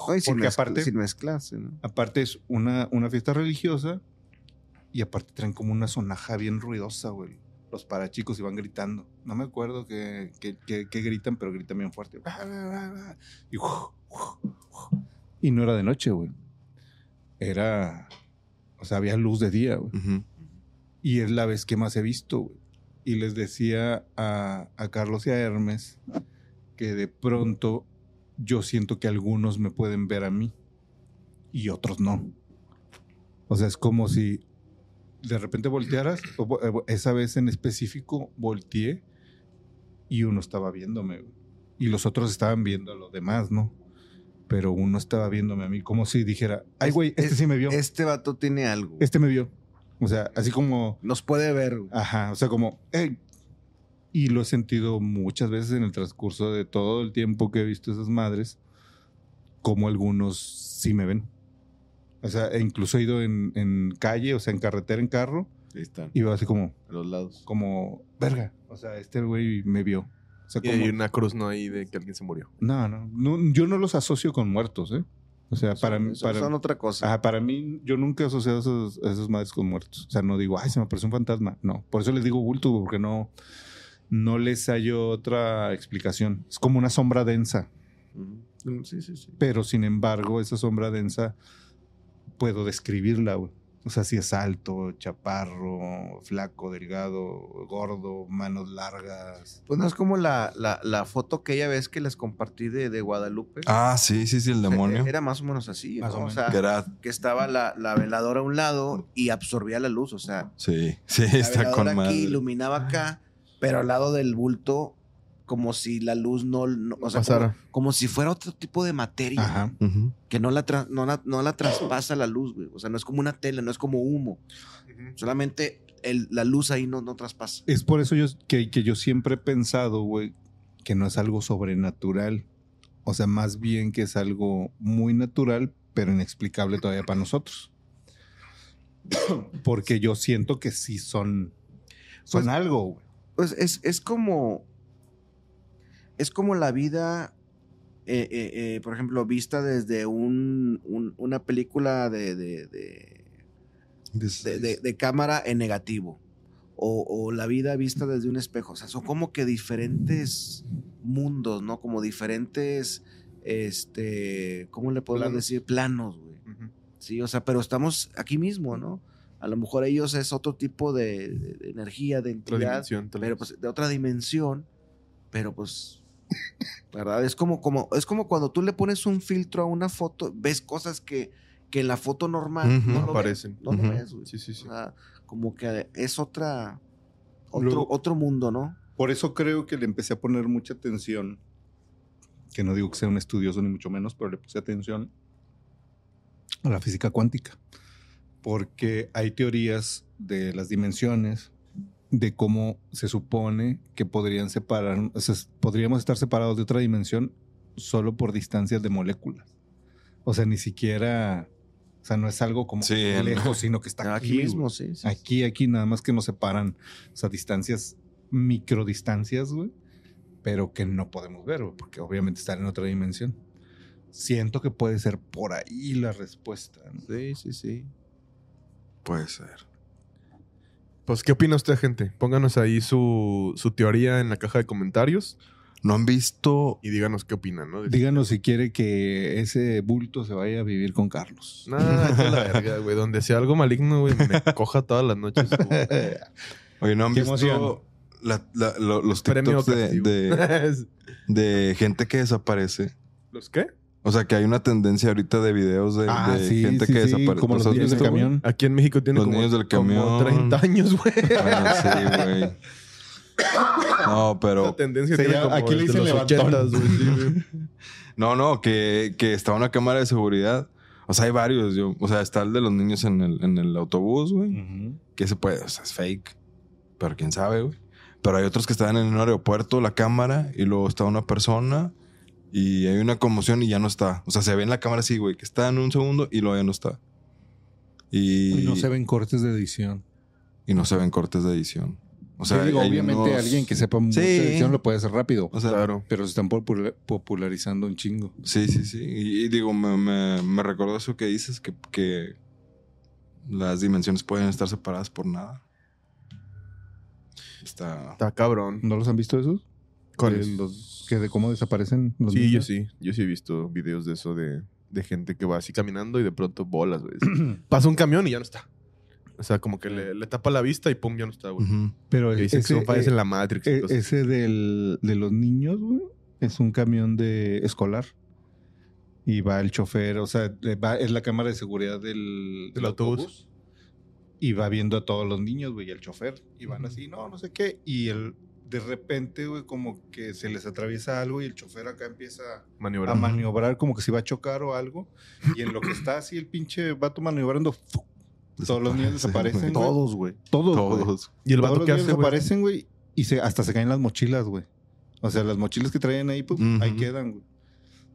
Ay, sin Porque aparte, sin mezclarse, ¿no? aparte es una, una fiesta religiosa y aparte traen como una sonaja bien ruidosa, güey. Los parachicos iban gritando. No me acuerdo que, que, que- que gritan, pero gritan bien fuerte. Y, y no era de noche, güey. Era... O sea, había luz de día, güey. Y es la vez que más he visto, güey. Y les decía a, a Carlos y a Hermes que de pronto yo siento que algunos me pueden ver a mí y otros no. O sea, es como si de repente voltearas, eh, esa vez en específico volteé y uno estaba viéndome. Y los otros estaban viendo a los demás, ¿no? Pero uno estaba viéndome a mí, como si dijera, ay, güey, este Es- sí me vio. Este vato tiene algo. Este me vio. O sea, así como, Nos puede ver. güey. ajá, o sea, como, hey, Y lo he sentido muchas veces en el transcurso de todo el tiempo que he visto esas madres, como algunos sí me ven. O sea, e incluso he ido en, en calle, o sea, en carretera, en carro, Ahí están. y veo así como, A los lados. como, verga. O sea, este güey me vio. O sea, Y como, hay una cruz, ¿no? Ahí de que alguien se murió. no, no, no, yo no los asocio con muertos, ¿eh? O sea, para mí, para, son otra cosa. Ajá, para mí, yo nunca he asociado a esos, a esas madres con muertos. O sea, no digo, ay, se me apareció un fantasma. No, por eso les digo bulto, porque no, no les hallo otra explicación. Es como una sombra densa. Ujú. Sí, sí, sí. Pero sin embargo, esa sombra densa puedo describirla, güey. O sea, si es alto, chaparro, flaco, delgado, gordo, manos largas. Pues no es como la, la, la foto que ella ves que les compartí de, de Guadalupe. Ah, sí, sí, sí, el demonio. Era más o menos así. Más ¿no? o O menos. sea, Que estaba la, la veladora a un lado y absorbía la luz. O sea, Sí, <laughs> sí, la está veladora con aquí madre. iluminaba acá, pero al lado del bulto, como si la luz no, no- o sea, Pasara. como, como si fuera otro tipo de materia Ajá. Que no la, tra- no, la, no la traspasa la luz, güey. O sea, no es como una tela, no es como humo. Solamente el- la luz ahí no, no traspasa. Es por eso yo, que, que yo siempre he pensado, güey, que no es algo sobrenatural. O sea, más bien que es algo muy natural, pero inexplicable todavía para nosotros. Porque yo siento que sí son, son Pues- algo, güey. Pues es, es como. Es como la vida. eh, eh, eh, por ejemplo, vista desde un, un- una película de, de- de- de- de- de cámara en negativo. O, o la vida vista desde un espejo. O sea, son como que diferentes mundos, ¿no? Como diferentes. Este. ¿Cómo le podemos Planos. decir? Planos, güey. Sí, o sea, pero estamos aquí mismo, ¿no? A lo mejor ellos es otro tipo de, energía, de Otra entidad, dimensión, tal pero pues de otra dimensión, pero pues, ¿verdad? Es como, como, es como cuando tú le pones un filtro a una foto, ves cosas que, que en la foto normal no lo aparecen. ves, no lo Ujú. ves, güey. Sí, sí, sí. O sea, como que es otra, otro, Luego- otro mundo, ¿no? Por eso creo que le empecé a poner mucha atención. Que no digo que sea un estudioso ni mucho menos, pero le puse atención a la física cuántica. Porque hay teorías de las dimensiones, de cómo se supone que podrían separar, o sea, podríamos estar separados de otra dimensión solo por distancias de moléculas. O sea, ni siquiera, o sea, no es algo como Sí, lejos, sino que está Aquí, aquí, mismo, sí. sí. Aquí, aquí, nada más que nos separan, o sea, distancias, microdistancias, güey, pero que no podemos ver, güey, porque obviamente están en otra dimensión. Siento que puede ser por ahí la respuesta. ¿no? Sí, sí, sí. Puede ser. Pues, ¿qué opina usted, gente? Pónganos ahí su, su teoría en la caja de comentarios ¿No han visto y díganos qué opinan, ¿no? Díganos si quiere que ese bulto se vaya a vivir con Carlos. Nah, que la verga, güey. Donde sea algo maligno, güey, me <laughs> coja todas las noches. güey. Oye, ¿no han Qué visto emoción. la- la- lo- los Premio TikToks de, de, de gente que desaparece? <laughs> ¿Los qué? O sea, que hay una tendencia ahorita de videos de, Ah, de sí, gente sí, que sí, desaparece. como los niños del camión. Aquí en México tiene Los como, niños del como camión. 30 años, güey. Ah, sí, güey. No, La pero... tendencia Se tiene como aquí le dicen los levantón. 80s, güey. sí, güey. <laughs> No, no, que, que está una cámara de seguridad. O sea, hay varios. Yo, o sea, está el de los niños en el, en el autobús, güey. Ujú. Que se puede, o sea, es fake. Pero quién sabe, güey. Pero hay otros que están en un aeropuerto, la cámara, y luego está una persona y hay una conmoción y ya no está. O sea, se ve en la cámara así, güey, que está en un segundo y luego ya no está. Y, Y no se ven cortes de edición. y no se ven cortes de edición. O sea, digo, obviamente unos- alguien que sepa mucho Sí. de edición lo puede hacer rápido. O sea, Claro. Pero se están popula- popularizando un chingo. Sí, sí, sí. Y, y digo, me, me, me recordó eso que dices, que, que las dimensiones pueden estar separadas por nada. Está... Está cabrón. ¿No los han visto esos? ¿Cuáles? Los que de cómo desaparecen los Sí, yo niños? sí. Yo sí he visto videos de eso de, de gente que va así caminando y de pronto bolas, güey. <clears throat> Pasa un camión y ya no está. O sea, como que le, le tapa la vista y pum, ya no está, güey. Pero Y dicen que son fallas eh, en la Matrix. y eh, cosas. ese del, de los niños, güey, es un camión de escolar. Y va el chofer, o sea, va, es la cámara de seguridad del, Del autobús. Y va viendo a todos los niños, güey, y el chofer. Y van así, no, no sé qué. Y el, de repente, güey, como que se les atraviesa algo y el chofer acá empieza a maniobrar como que se iba a chocar o algo. Y en lo que está así el pinche vato maniobrando, todos los niños <laughs> desaparecen. Todos, güey. Todos. Todos. Y el Todos vato los que niños hace, güey. desaparecen, güey. y se, hasta se caen las mochilas, güey. O sea, las mochilas que traían ahí, pues ahí quedan, güey.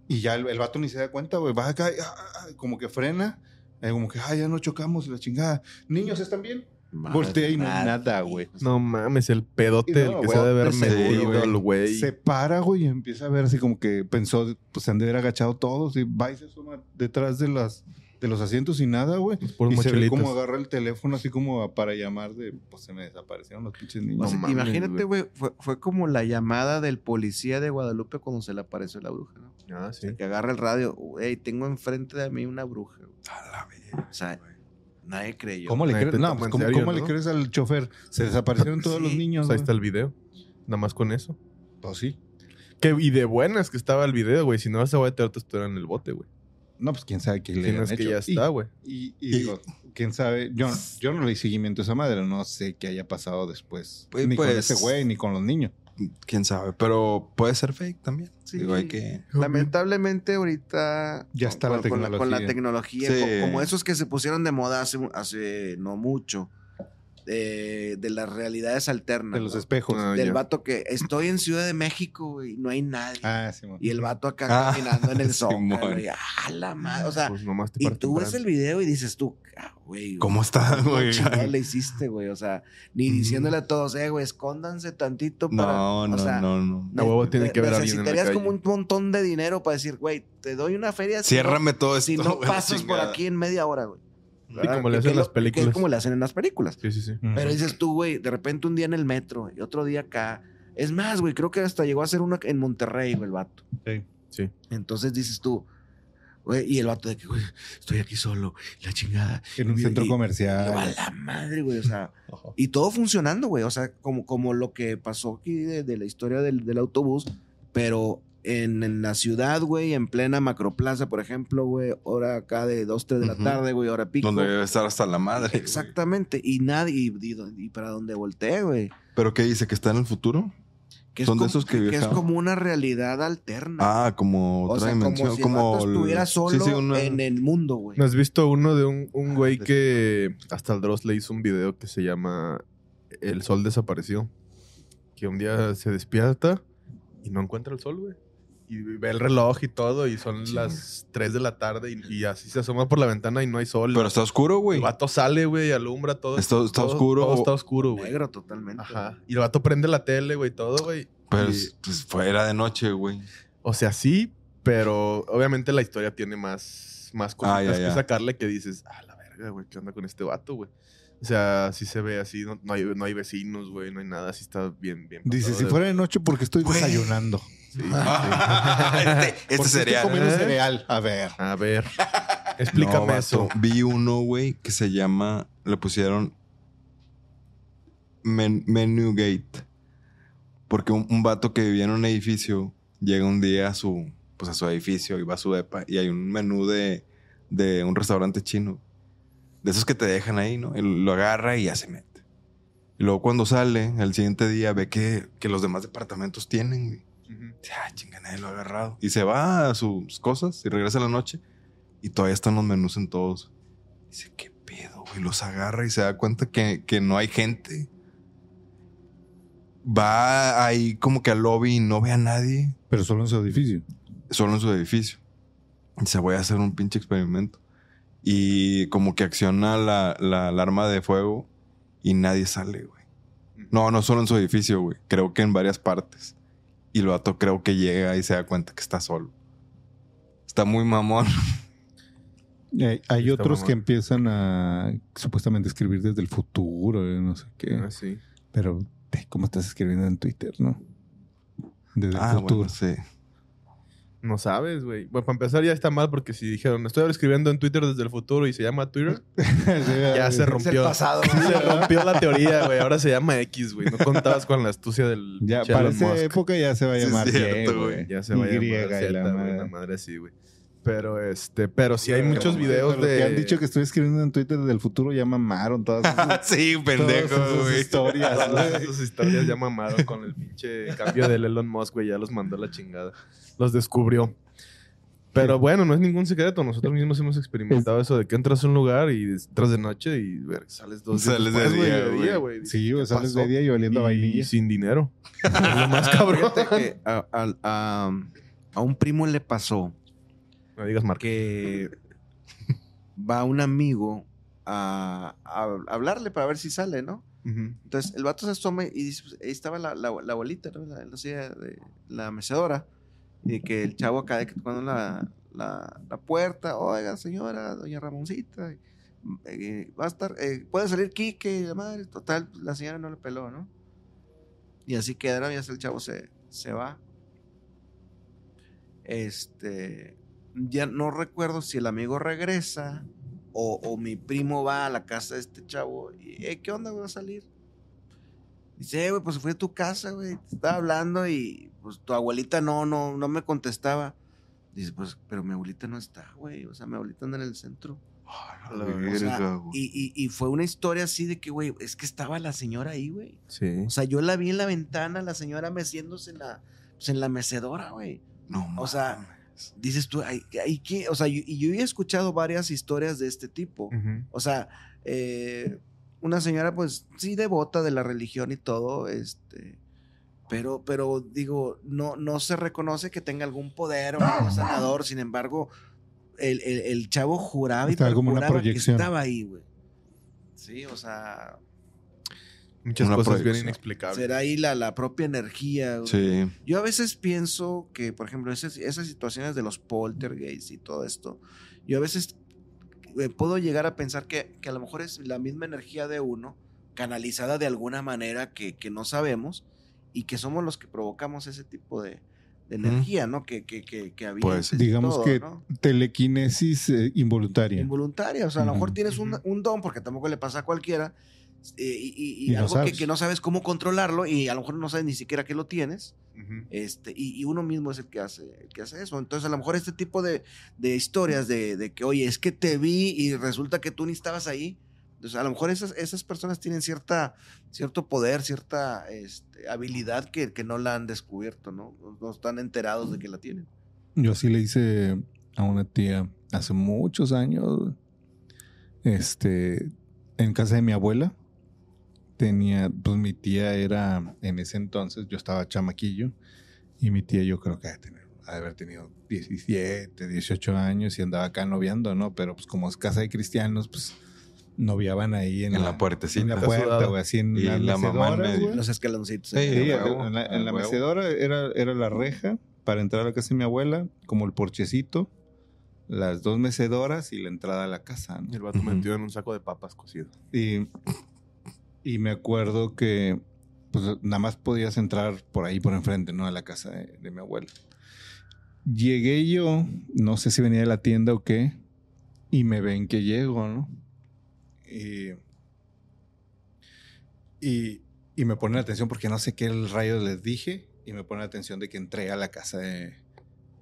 Y ya el, el vato ni se da cuenta, güey. Va acá, y, ah, ah, como que frena. eh, como que, ah, ya no chocamos la chingada. Niños, ¿están bien? Voltea y no hay nada, güey. No mames, el pedote no, el que güey, se ha de haber güey. el güey. Se para, güey, y empieza a ver así como que pensó, pues se han de haber agachado todos y va y se asoma detrás de las de los asientos y nada, güey. Puros Y se ve como agarra el teléfono así como para llamar de, pues se me desaparecieron los pinches O niños. sea, No mames, imagínate, güey, fue, fue como la llamada del policía de Guadalupe cuando se le apareció la bruja, ¿no? Ah, O sí. sea, que agarra el radio, hey, tengo enfrente de mí una bruja. güey. A la verga. O sea, nadie creyó. ¿Cómo le crees? te No, pues, ¿cómo, serio, cómo le crees al chofer? Se desaparecieron <laughs> todos los niños. Pues ahí está el video. Nada más con eso. Pues sí. Que, y de buenas que estaba el video, güey. Si no, se va a tener tu historia en el bote, güey. No, pues quién sabe qué le han es que hecho. ya Y- está, güey. Y, y digo, quién sabe, yo, yo no le di seguimiento a esa madre, no sé qué haya pasado después. Pues- ni con pues- ese güey, ni con los niños. Quién sabe, pero puede ser fake también. Sí. Digo, hay que. Lamentablemente ahorita Ya está la con, con con la tecnología. tecnología, Sí. co- como esos que se pusieron de moda hace, hace no mucho, de, de las realidades alternas. De los ¿no? espejos. Ah, Del ya. vato que estoy en Ciudad de México, güey, no hay nadie. Ah, sí. Y el vato acá Ah, caminando en el <laughs> zócalo, güey. Ah, la madre. O sea, Pues nomás te y tú ves el video y dices tú, ah, güey. ¿Cómo está, ¿Cómo güey? chingados le hiciste, güey? O sea, ni diciéndole a todos, eh, güey, escóndanse tantito para. No, o no, sea, no, no. A huevo tiene ne- que la Necesitarías como un montón de dinero para decir, güey, te doy una feria. si no- Ciérrame todo esto. Si no <laughs> la pasas por aquí en media hora, güey. Sí, como le Que- hacen que las lo- que películas. es como le hacen en las películas. Sí, sí, sí. Pero dices tú, güey, de repente un día en el metro y otro día acá. Es más, güey, creo que hasta llegó a ser uno en Monterrey, güey, el vato. Sí. Sí. Entonces dices tú, güey, y el vato de que, güey, estoy aquí solo, la chingada. En un Y- centro y- comercial. y a la madre, güey, o sea, <laughs> y todo funcionando, güey, o sea, como, como lo que pasó aquí de, de la historia del, del autobús, pero en, en la ciudad, güey, en plena macroplaza, por ejemplo, güey, hora acá de 2, 3 de la tarde, güey, hora pico. Donde debe estar hasta la madre. güey. Exactamente, y nadie, y, y- y para donde volteé, güey. ¿Pero qué dice? ¿Que está en el futuro? Que es de esos que es viajaban. como una realidad alterna. Ah, como o otra sea, dimensión. como si como el- estuviera solo sí, una- en el mundo, güey. ¿No has visto uno de un, un güey que hasta el Dross le hizo un video que se llama El sol desapareció? Que un día se despierta y no encuentra el sol, güey. Y ve el reloj y todo y son Sí. las 3 de la tarde y, y así se asoma por la ventana y no hay sol. Pero está oscuro, güey. el vato sale, güey, y alumbra todo. Está- está todo- oscuro. Todo está oscuro, güey. Negro totalmente. Ajá. Y el vato prende la tele, güey, todo, güey. Pero Y- es- pues, fuera de noche, güey. O sea, sí, pero obviamente la historia tiene más, más cositas Ah, ya, que sacarle que dices, ah, la verga, güey, ¿qué onda con este vato, güey? O sea, sí se ve así, no, no hay, no hay vecinos, güey, no hay nada, así está bien, bien. Dice, si fuera de noche, porque estoy Güey. desayunando. Sí, <laughs> este este. Estoy comiendo ¿Eh? cereal. A ver. A ver, <laughs> explícame No, eso. Vi uno, güey, que se llama. Le pusieron. Men- Menu Gate. Porque un, un vato que vivía en un edificio llega un día a su. Pues a su edificio y va a su depa y hay un menú de, de un restaurante chino. De esos que te dejan ahí, ¿no? Lo agarra y ya se mete. Y luego cuando sale, al siguiente día ve que, que los demás departamentos tienen, güey. Dice, Ah, chinga, nadie lo ha agarrado. Y se va a sus cosas y regresa en la noche. Y todavía están los menús en todos. Dice, ¿qué pedo, güey? Los agarra y se da cuenta que, que no hay gente. Va ahí como que al lobby y no ve a nadie. Pero solo en su edificio. Solo en su edificio. Dice, voy a hacer un pinche experimento. Y como que acciona la, la alarma de fuego y nadie sale, güey. No, no solo en su edificio, güey. Creo que en varias partes. Y el vato creo que llega y se da cuenta que está solo. Está muy mamón. Y <laughs> hay hay Está otros mamón. que empiezan a supuestamente escribir desde el futuro, eh, no sé qué. Ah, sí. Pero, ve ¿cómo estás escribiendo en Twitter, no? Desde Ah, el futuro. bueno, sí. No sabes, güey. Bueno, para empezar ya está mal porque si dijeron, estoy escribiendo en Twitter desde el futuro y se llama Twitter, <laughs> ya se rompió. pasado. <laughs> Se rompió la teoría, güey. Ahora se llama X, güey. No contabas con la astucia del Ya, para esa época ya se va a Sí, es llamar cierto, Y. Ya se va a llamar la madre así, güey. Pero este, pero sí hay muchos videos pero de. que han dicho que estoy escribiendo en Twitter desde el futuro ya mamaron todas <laughs> esas, sí, pendejo, güey. historias. Todas esas historias ya mamaron con el pinche cambio del Elon Musk, güey. Ya los mandó a la chingada. Los descubrió. Pero bueno, no es ningún secreto. Nosotros mismos hemos experimentado eso de que entras a un lugar y entras de noche y ver, sales dos días Sales de día, güey. Sí, güey, ¿Qué sales pasó? de día y oliendo a Y vainilla. sin dinero. <laughs> es lo más cabrón. Que a, a- a- a un primo le pasó No digas marca. que va un amigo a, a hablarle para ver si sale, ¿no? Entonces el vato se asoma y dice, pues, ahí estaba la, la, la abuelita, ¿no? La, la silla de la mecedora. Y que el chavo acá de que tocando la, la, la puerta, oiga señora, doña Ramoncita, eh, va a estar, eh, puede salir Quique, la madre, total, pues, la señora no le peló, ¿no? Y así quedaron y hasta el chavo se, se va. Este, ya no recuerdo si el amigo regresa o, o mi primo va a la casa de este chavo y, "Eh, ¿qué onda, güey? ¿Va a salir? Dice, "Eh, güey, pues fui a tu casa, güey, te estaba hablando y pues tu abuelita no, no, no me contestaba. Dice, pues, pero mi abuelita no está, güey, o sea, mi abuelita anda en el centro. La O sea, verga, y, y- y fue una historia así de que, güey, es que estaba la señora ahí, güey. Sí. O sea, yo la vi en la ventana, la señora meciéndose en la, pues, en la mecedora, güey. No, o sea, mames. Dices tú, ay, ay, ¿qué? O sea, yo- y yo he escuchado varias historias de este tipo. O sea, eh, una señora, pues, sí, devota de la religión y todo, este. Pero, pero digo, no, no se reconoce que tenga algún poder o algún sanador. Sin embargo, el, el- el chavo juraba y Está como una perjuraba que proyección. estaba ahí, güey. Sí, o sea, Muchas Una cosas bien proyección. inexplicables. será ahí la, la propia energía. güey. Sí. Yo a veces pienso que, por ejemplo, esas, esas situaciones de los poltergeists y todo esto, yo a veces eh, puedo llegar a pensar que, que a lo mejor es la misma energía de uno, canalizada de alguna manera que, que no sabemos, y que somos los que provocamos ese tipo de, de energía, ¿no? Que, que, que, que avientes y Digamos todo, que ¿no? telequinesis eh, involuntaria. Involuntaria, o sea, a lo mejor Ujú. tienes un, un don, porque tampoco le pasa a cualquiera, eh, y, y- y Y no algo que, que no sabes cómo controlarlo, y a lo mejor no sabes ni siquiera que lo tienes. Ujú. Este, y, y uno mismo es el que hace, el que hace eso. Entonces, a lo mejor este tipo de, de historias de, de que, oye, es que te vi y resulta que tú ni estabas ahí. Entonces, a lo mejor esas, esas personas tienen cierta, cierto poder, cierta este, habilidad que, que no la han descubierto, ¿no? No- No están enterados de que la tienen. Yo sí le hice a una tía hace muchos años, este, en casa de mi abuela. Tenía, pues mi tía era, en ese entonces, yo estaba chamaquillo, y mi tía yo creo que ha de, tener, ha de haber tenido 17, 18 años y andaba acá noviando, ¿no? Pero pues como es casa de cristianos, pues noviaban ahí en, En la puertecita. En la puerta, sudado. güey, así en Y las la mamá en. Los escaloncitos. Sí, Sí, en la, en la mecedora era, era la reja para entrar a la casa de mi abuela, como el porchecito, las dos mecedoras y la entrada a la casa. ¿no? El vato Ujú. metido en un saco de papas cocido. Y, y me acuerdo que pues, nada más podías entrar por ahí, por enfrente, ¿no? A la casa de, de mi abuela. Llegué yo, no sé si venía de la tienda o qué, y me ven que llego, ¿no? Y, y, y me ponen atención porque no sé qué el rayo les dije, y me ponen atención de que entré a la casa de,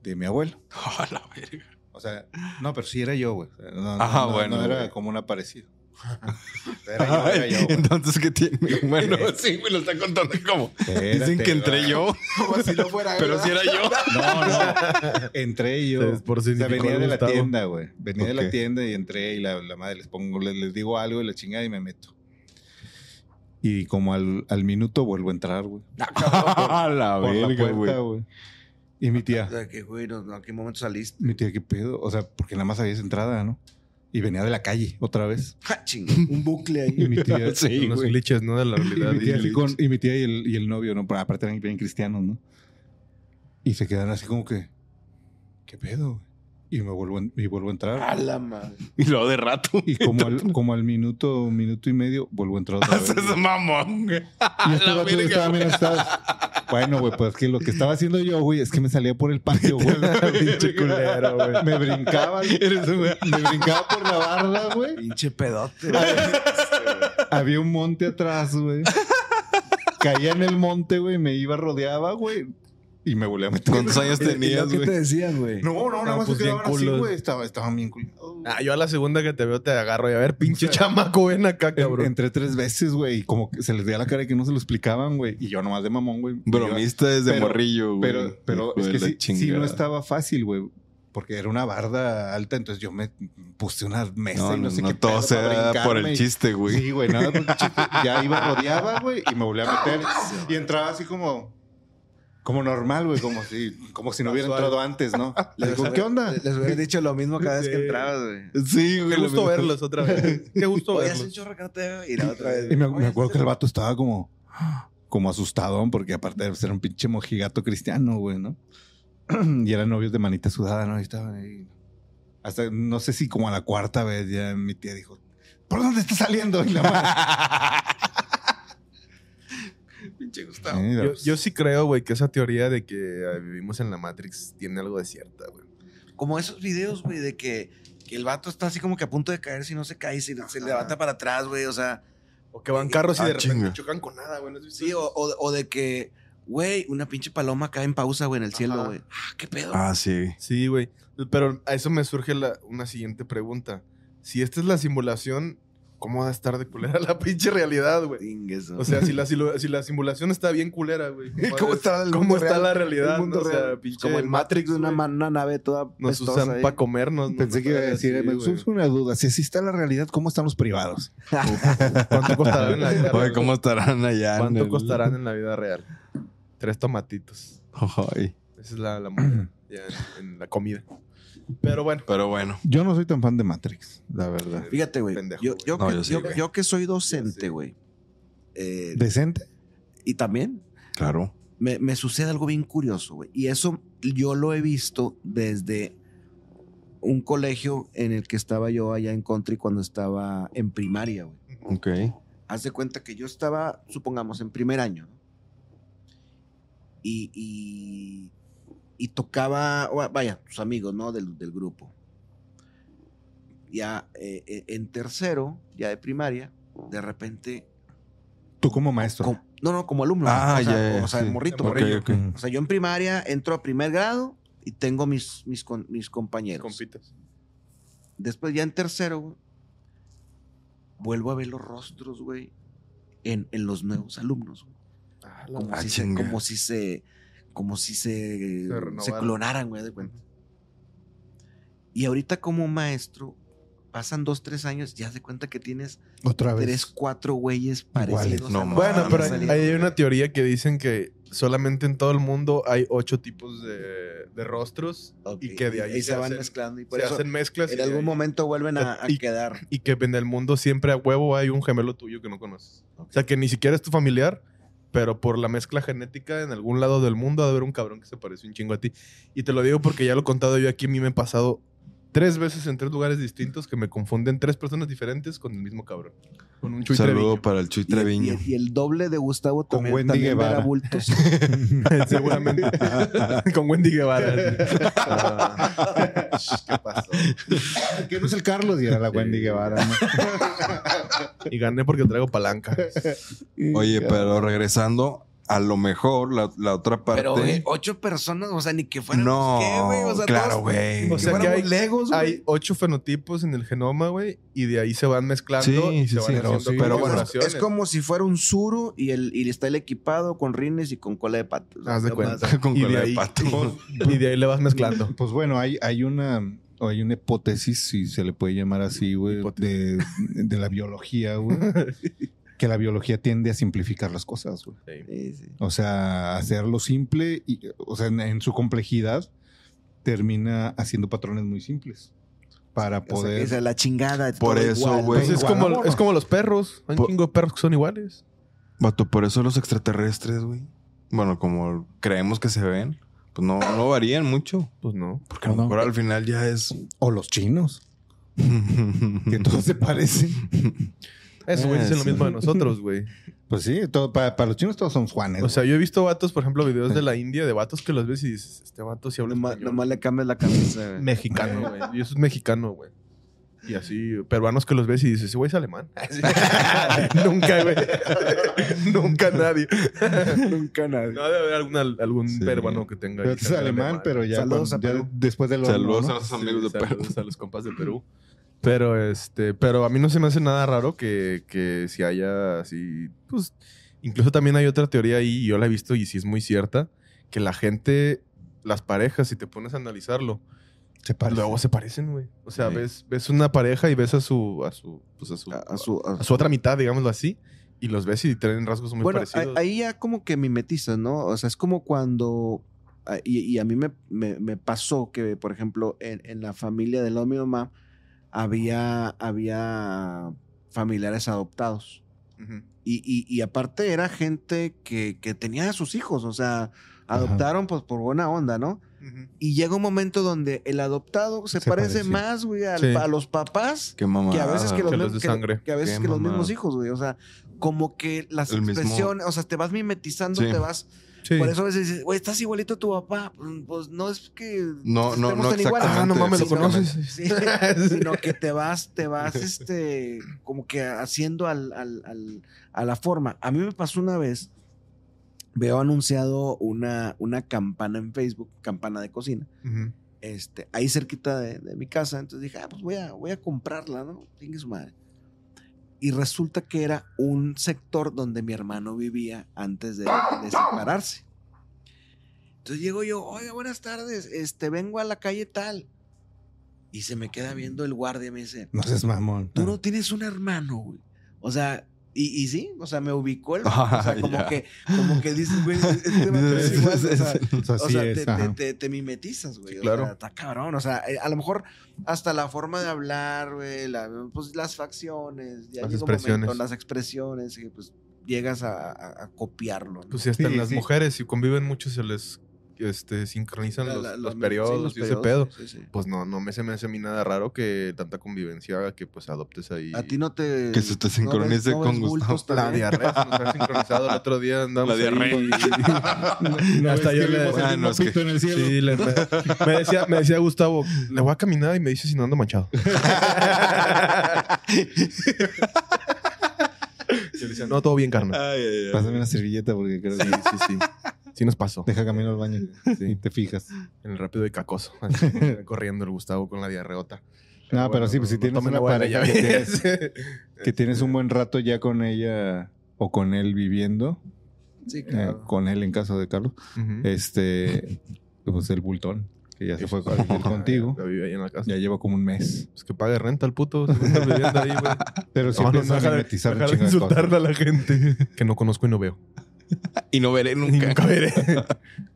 de mi abuelo. <laughs> A la verga. O sea, no, pero sí era yo, güey. No, no, Ajá, no- bueno, no era güey. como un aparecido. <laughs> Era yo, era yo, güey. Entonces, ¿qué tiene? Bueno, sí, me lo está contando como. Dicen que entré yo, <laughs> Como si no fuera pero si era yo. <laughs> No, no. Entré yo. Sí, por o sea, venía de la Gustavo. tienda, güey. Venía de la tienda y entré y la, la madre les pongo, les, les digo algo y la chingada y me meto. Y como al, al minuto vuelvo a entrar, güey. A la Por la verga, güey. Y mi O tía, sea, que, güey, no, no, ¿a qué momento saliste? mi tía, ¿qué pedo? O sea, porque nada más había esa entrada, ¿no? Y venía de la calle otra vez. Un bucle ahí. <laughs> Y mi tía, <laughs> Sí, Unos güey. glitches, ¿no? De la <laughs> Y mi tía, así Y- con- y mi tía y el, y el novio, ¿no? Pero aparte eran bien cristianos, ¿no? Y se quedan así como que, ¿qué pedo? Y me vuelvo, en- y vuelvo a entrar. A la madre. Y luego de rato. Y como <laughs> al, como al minuto, minuto y medio, vuelvo a entrar otra vez. Haces mamón, güey. <laughs> Y este vato estaba asustado. Bueno, güey, pues que lo que estaba haciendo yo, güey, es que me salía por el patio, güey. <laughs> Pinche culero, güey. Me brincaba, me brincaba por la barda, güey. Pinche pedote. Había un monte atrás, güey. Caía en el monte, güey, me iba, rodeaba, güey. Y me volvía a meter. ¿Cuántos años tenías, ¿Qué te güey? decían, güey? No, no, nada No, más pues se bien quedaban así, culos. güey. Estaba, estaban bien culiados. güey. Ah, yo a la segunda que te veo te agarro y a ver, pinche chamaco, ven acá, En- cabrón. Entré tres veces, güey, y como que se les veía la cara de que no se lo explicaban, güey. Y yo nomás de mamón, güey. Bromista desde Pero- morrillo, güey. Pero, pero Hijo es de que la sí, sí chingada. no estaba fácil, güey. porque era una barda alta, entonces yo me puse una mesa No, y no, no, sé no qué todo pedo sea para por el y- chiste, güey. Sí, güey, nada, pues, chiste. ya iba, rodeaba, güey, y me volví a <laughs> meter y entraba así como como normal, güey, como si como si no hubiera Casual. entrado antes, ¿no? <laughs> Le Les digo, ¿qué onda? Les hubiera dicho lo mismo cada vez que entrabas, güey. Sí, güey. Qué gusto mismo. verlos otra vez. Qué gusto Oye, hace un verlos. chorro que no te veo. Y la otra vez. Y me, acuerdo que el vato estaba como, como asustado, porque aparte de ser un pinche mojigato cristiano, güey, ¿no? <clears throat> y eran novios de manita sudada, ¿no? Y estaban ahí. Hasta, no sé si como a la cuarta vez ya mi tía dijo, ¿por dónde está saliendo? Y la madre, <laughs> Pinche Gustavo. Sí, Yo, pues, yo sí creo, güey, que esa teoría de que eh, vivimos en la Matrix tiene algo de cierta, güey. Como esos videos, güey, de que, que el vato está así como que a punto de caer, si no se cae, y se, se levanta para atrás, güey. O sea, O que van carros y Ah, de repente chinga. chocan con nada, güey. ¿no has visto sí, o, o, o de que, güey, una pinche paloma cae en pausa, güey, en el cielo, güey. Ah, qué pedo. Ah, sí. Sí, güey. Pero a eso me surge la- una siguiente pregunta. Si esta es la simulación, ¿cómo va a estar de culera <laughs> la pinche realidad, güey? O sea, si la, silu- si la simulación está bien culera, güey. ¿Cómo <laughs> está el ¿Cómo mundo está real? la realidad? El mundo no? O sea, pinche como en Matrix, una, güey. ma- una nave toda Nos usan para comernos. ¿no? Pensé que iba a decir, Sí, me surge una duda, si así está la realidad, ¿cómo están los privados? <laughs> ¿Cuánto costarán en la vida real? ¿cómo estarán allá? en ¿Cuánto el- costarán en la vida real? Tres tomatitos. Ay. Esa es la, la moneda ya en, en la comida. Pero bueno. Pero bueno. Yo no soy tan fan de Matrix, la verdad. Fíjate, güey. Yo, yo, No, que, yo sí, yo- güey. yo que soy docente, güey. eh, ¿Decente? y también Claro. me, me sucede algo bien curioso, güey. Y eso yo lo he visto desde un colegio en el que estaba yo allá en country cuando estaba en primaria, güey. Ok. Haz de cuenta que yo estaba, supongamos, en primer año. ¿no? Y, y, y tocaba, vaya, tus amigos, ¿no? Del, del grupo. Ya eh, eh, en tercero, ya de primaria, de repente. Tú como maestro. no, no, como alumno. Ah, o sea, ya, O sea, sí. morrito. Morrillo. O sea, yo en primaria entro a primer grado y tengo mis, mis, con- mis compañeros. Compitas. Después ya en tercero, güey, vuelvo a ver los rostros, güey, en, en los nuevos alumnos. güey. Como, Ah, si se, como si se, como si se, se, clonaran, güey, de cuenta. Y ahorita como maestro, pasan dos, tres años, ya de cuenta que tienes Otra vez. tres, cuatro güeyes parecidos. No. Bueno, pero hay, hay una teoría que dicen que solamente en todo el mundo hay ocho tipos de, de rostros y que de ahí se, van hacen, mezclando. Y por se eso hacen mezclas. y en algún ahí- momento vuelven a, a Y- quedar. Y que en el mundo siempre a huevo hay un gemelo tuyo que no conoces. O sea, que ni siquiera es tu familiar, pero por la mezcla genética en algún lado del mundo ha de haber un cabrón que se parece un chingo a ti. Y te lo digo porque ya lo he contado yo aquí, a mí me he pasado tres veces en tres lugares distintos que me confunden tres personas diferentes con el mismo cabrón. Con un Chuy Saludo Treviño. para el Chuy Y el, y Treviño. y el doble de Gustavo Con también, Wendy también Guevara. bultos. <laughs> Seguramente. <laughs> con Wendy Guevara. Ah, ¿Qué pasó? Que no es el Carlos y era la Wendy Guevara. ¿no? Y gané porque traigo palanca. <laughs> Oye, pero regresando, a lo mejor la, la otra parte. Pero güey, ocho personas, o sea, ni que fueran no, ¿qué, güey? O sea, claro, todos- güey. O que sea que hay- legos, güey. Hay ocho fenotipos en el genoma, güey, y de ahí se van mezclando Sí, y sí, se van sí, haciendo sí, pero bueno, es como si fuera un suru y, el, y está el equipado con rines y con cola de pato. O sea, Haz de cuenta. <laughs> Con y, cola de de ahí, pato. <laughs> y de ahí le vas mezclando. <laughs> Pues bueno, hay, hay una o hay una hipótesis, si se le puede llamar así, güey, de, de la biología, güey. Que la biología tiende a simplificar las cosas, güey. Sí, sí. O sea, hacerlo simple y, o sea, en, en su complejidad termina haciendo patrones muy simples para O sea, poder. esa es la chingada. Por todo eso, igual, güey. Pues es, como, es como los perros. Hay un chingo de perros que son iguales. Vato, por eso los extraterrestres, güey. Bueno, como creemos que se ven, pues no, no varían mucho. Pues no. Porque a lo No. mejor al final ya es. O los chinos, <laughs> que todos se parecen. <laughs> Eso, güey, Eh, dicen lo mismo de nosotros, güey. <laughs> Pues sí, todo, para, para los chinos todos son Juanes. O sea, yo he visto vatos, por ejemplo, videos de <laughs> la India de vatos que los ves y dices, este vato sí habla Nomás, español. nomás le cambias la camisa. güey. Mexicano, <laughs> güey. Y eso es mexicano, güey. Y así, peruanos que los ves y dices, ese güey es alemán. Nunca, güey. Nunca nadie. Nunca nadie. No debe haber alguna- algún Sí. peruano que tenga. Pero es alemán, pero ya, Saludos cuando- a ya Perú. después de los Saludos ¿no? a los amigos de Perú. saludos a los compas de Perú. Pero este, pero a mí no se me hace nada raro que, que si haya así, pues, incluso también hay otra teoría ahí, y yo la he visto y sí es muy cierta, que la gente, las parejas, si te pones a analizarlo, Se luego se parecen, güey. O sea, Sí. ves, ves una pareja y ves a su, a su, pues a su, A, a su, a a su otra mitad, digámoslo así, y los ves y tienen rasgos muy bueno, parecidos. ahí- ya como que mimetizas, ¿no? O sea, es como cuando. Y, y a mí me, me- me pasó que, por ejemplo, en, en la familia del lado de mi mamá había, había familiares adoptados. Y, y- y aparte era gente que, que tenía a sus hijos, o sea, adoptaron pues por buena onda, ¿no? Y llega un momento donde el adoptado se, Se parece parece. más, güey, al- Sí. a los papás que a veces que los, Que los de que- sangre. que a veces que los mismos hijos, güey. O sea, como que las El mismo- expresiones, o sea, te vas mimetizando, Sí. te vas. Sí. Por eso a veces dices, güey, estás igualito a tu papá. Pues, Pues no es que. No, no, no tan iguales, Ah, no mames, lo sino- conoces. <laughs> Sí, sino que te vas, te vas, este, como que haciendo al, al- al- a la forma. A mí me pasó una vez, veo anunciado una, una campana en Facebook, campana de cocina, Ujú. este, ahí cerquita de, de mi casa. Entonces dije, ah, pues voy a, voy a comprarla, ¿no? Chingue su madre. Y resulta que era un sector donde mi hermano vivía antes de, de separarse. Entonces llego yo, oiga, buenas tardes, este, vengo a la calle tal. Y se me queda viendo el guardia y me dice, No seas mamón. tú no tienes un hermano, güey. O sea, y, y sí, o sea, me ubicó el... <laughs> o sea, Ah, como que, como que dices, güey, este vato es <laughs> igual, o sea, O sea, o sí sea, es, te, ajá. te- te- te mimetizas, güey. Sí, o claro. sea, está cabrón. O sea, a lo mejor hasta la forma de hablar, güey, la- pues las facciones, ya Las llega un momento, expresiones. las expresiones, y pues llegas a, a- a copiarlo. ¿no? Pues sí, hasta Sí, las sí. mujeres, si conviven mucho, se les este, sincronizan La- los, la- los sí, periodos los y ese periodos, pedo. sí, sí. Pues no, no me se me hace a mí nada raro que tanta convivencia haga que pues adoptes ahí. A ti no te... Que se te no ves- sincronice no con Gustavo. La diarrea se nos ha sincronizado el otro día andamos La ahí y- <laughs> No Hasta yo le- Ah, no, es que- pito en el cielo. Sí, le- me, me decía, me decía Gustavo, le voy a caminar y me dice si no ando manchado. <laughs> <laughs> Le no, todo bien, carnal. Ay, ay, ay. Pásame una servilleta porque creo que Sí, sí, sí. <laughs> Sí nos pasó. deja camino al baño y te fijas. En el rápido y cacoso. así, <laughs> corriendo el Gustavo con la diarreota. No, pero sí, pues si no tienes una pareja que tienes, que tienes un buen rato ya con ella o con él viviendo, Sí, eh, claro. con él en caso de Carlos, este, pues el bultón, que ya se fue a vivir <laughs> contigo, Ya vive ahí en la casa. ya lleva como un mes. Pues que pague renta el puto. si viviendo ahí, güey. <laughs> Pero sí No, no, deja de- deja de insultarle a la gente <laughs> que no conozco y no veo. Y no veré Y nunca. nunca veré.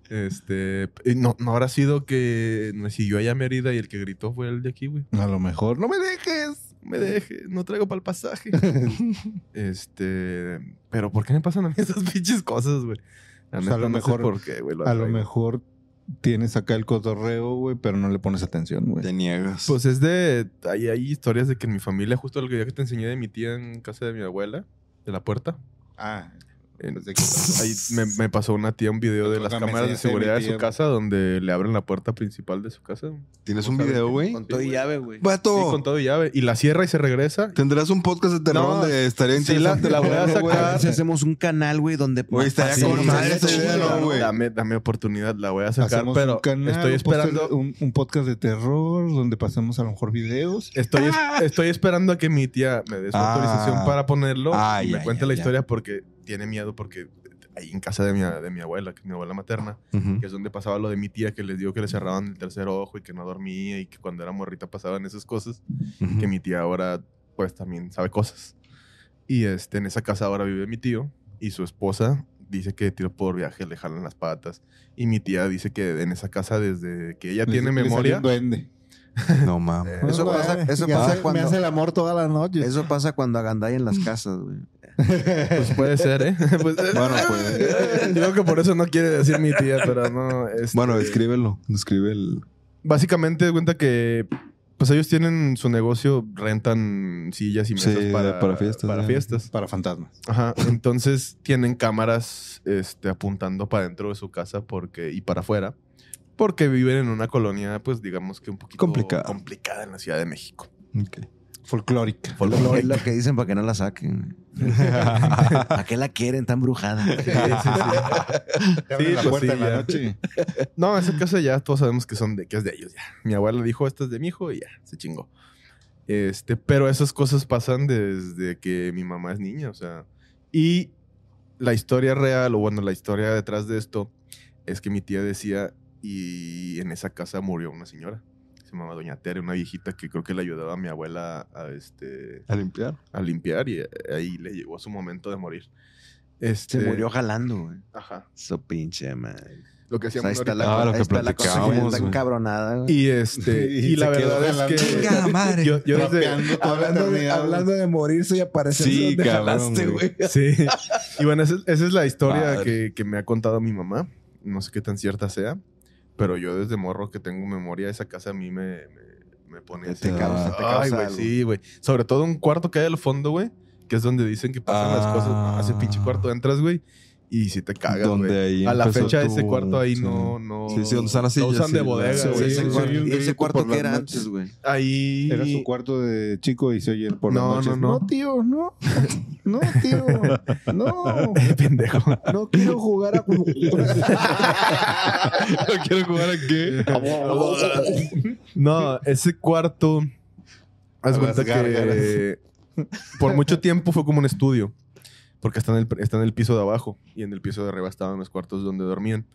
Este, y no, no habrá sido que me siguió allá a Mérida y el que gritó fue el de aquí, güey. A lo mejor, no me dejes, me dejes, no traigo para el pasaje. este, pero ¿por qué me pasan a mí esas pinches cosas, güey? Pues a lo no sé mejor- por qué, güey. lo A lo mejor tienes acá el cotorreo, güey, pero no le pones atención, güey. Te niegas. Pues es de. Hay, hay historias de que en mi familia, justo el día que te enseñé de mi tía en casa de mi abuela, de la puerta. Ah, ahí me, me pasó una tía un video de las cámaras de seguridad de su casa donde le abren la puerta principal de su casa. ¿Tienes ¿cómo un video, güey? Con todo y llave, güey. ¡Vato! Sí, con todo y llave. Y la cierra y se regresa. ¿Tendrás un podcast de terror No, donde estaría sí, la- la voy a sacar. Si hacemos un canal, güey, donde... Güey, estaría Sí, con madre ¿no, güey? Dame, dame oportunidad, la voy a sacar, hacemos pero un canal, estoy esperando. un, un podcast de terror donde pasamos a lo mejor videos. Estoy, es- estoy esperando a que mi tía me dé su Ah. autorización para ponerlo Ah, y me cuente ya, la historia porque tiene miedo porque ahí en casa de mi, de mi abuela, que es mi abuela materna, Ujú. que es donde pasaba lo de mi tía que les digo que le cerraban el tercer ojo y que no dormía y que cuando era morrita pasaban esas cosas, Ujú. que mi tía ahora pues también sabe cosas. Y este, en esa casa ahora vive mi tío y su esposa dice que tiro por viaje le jalan las patas. Y mi tía dice que en esa casa desde que ella tiene memoria... duende. <laughs> No mames. Eso pasa- eso pasa hace- cuando- Me hace el amor todas las noches. Eso pasa cuando agandalla en las casas, güey. Pues puede ser, ¿eh? <laughs> Pues, Bueno, pues. <laughs> Digo que por eso no quiere decir mi tía, pero no. este, Bueno, escríbelo. Escribe el. Básicamente, cuenta que. Pues ellos tienen su negocio, rentan sillas y mesas Sí, para, para fiestas, Para ya. fiestas. Para fantasmas. Ajá. Entonces tienen cámaras este, apuntando para dentro de su casa porque, y para afuera. Porque viven en una colonia, pues digamos que un poquito Complicada. complicada en la Ciudad de México. Ok. Folclórica. Es lo que dicen para que no la saquen. <laughs> ¿Para qué la quieren tan brujada? Sí, sí, sí. La pues puerta sí, en la ya. noche. <laughs> No, esa casa ya todos sabemos que son de que es de ellos ya. Mi abuela dijo, esta es de mi hijo y ya, se chingó. Este, pero esas cosas pasan desde que mi mamá es niña, o sea, y la historia real o bueno, la historia detrás de esto es que mi tía decía y en esa casa murió una señora. Se llamaba Doña Tere, una viejita que creo que le ayudaba a mi abuela a, este, A limpiar. a limpiar y eh, ahí le llegó su momento de morir. Este, Se murió jalando, güey. Ajá. Eso pinche madre. Lo que O sea, hacíamos ahí está ahorita. la, Ah, lo que está la cosa tan cabronada, güey. Y este, <laughs> y, Y la verdad es que Chinga madre. yo, yo desde, Hablando de, hablando de morirse y aparecer Sí, donde cabrón, jalaste, güey. Sí. <laughs> Y bueno, esa, es- esa es la historia que me ha contado mi mamá. No sé qué tan cierta sea. Pero yo desde morro que tengo memoria, esa casa a mí me, me, me pone Te así. causa- te Ay, güey, sí, güey. Sobre todo un cuarto que hay al fondo, güey. Que es donde dicen que pasan las Ah. cosas. A ese pinche cuarto entras, güey. Y si te cagas, Donde güey. ahí A la fecha tu- ese cuarto ahí sí. no, no... Sí, sí, donde están las lo usan de sí, bodega, la- güey. Ese sí, cuarto- sí, un ¿Y ese cuarto que era antes, güey? Ahí... Era su cuarto de chico y se oye por las No, noches. no, no. No, tío, no. No, tío. No. <laughs> Pendejo. No quiero jugar a. <laughs> No quiero jugar a qué. No, ese cuarto. Haz cuenta que por mucho tiempo fue como un estudio. Porque está en, el, está en el piso de abajo y en el piso de arriba estaban los cuartos donde dormían.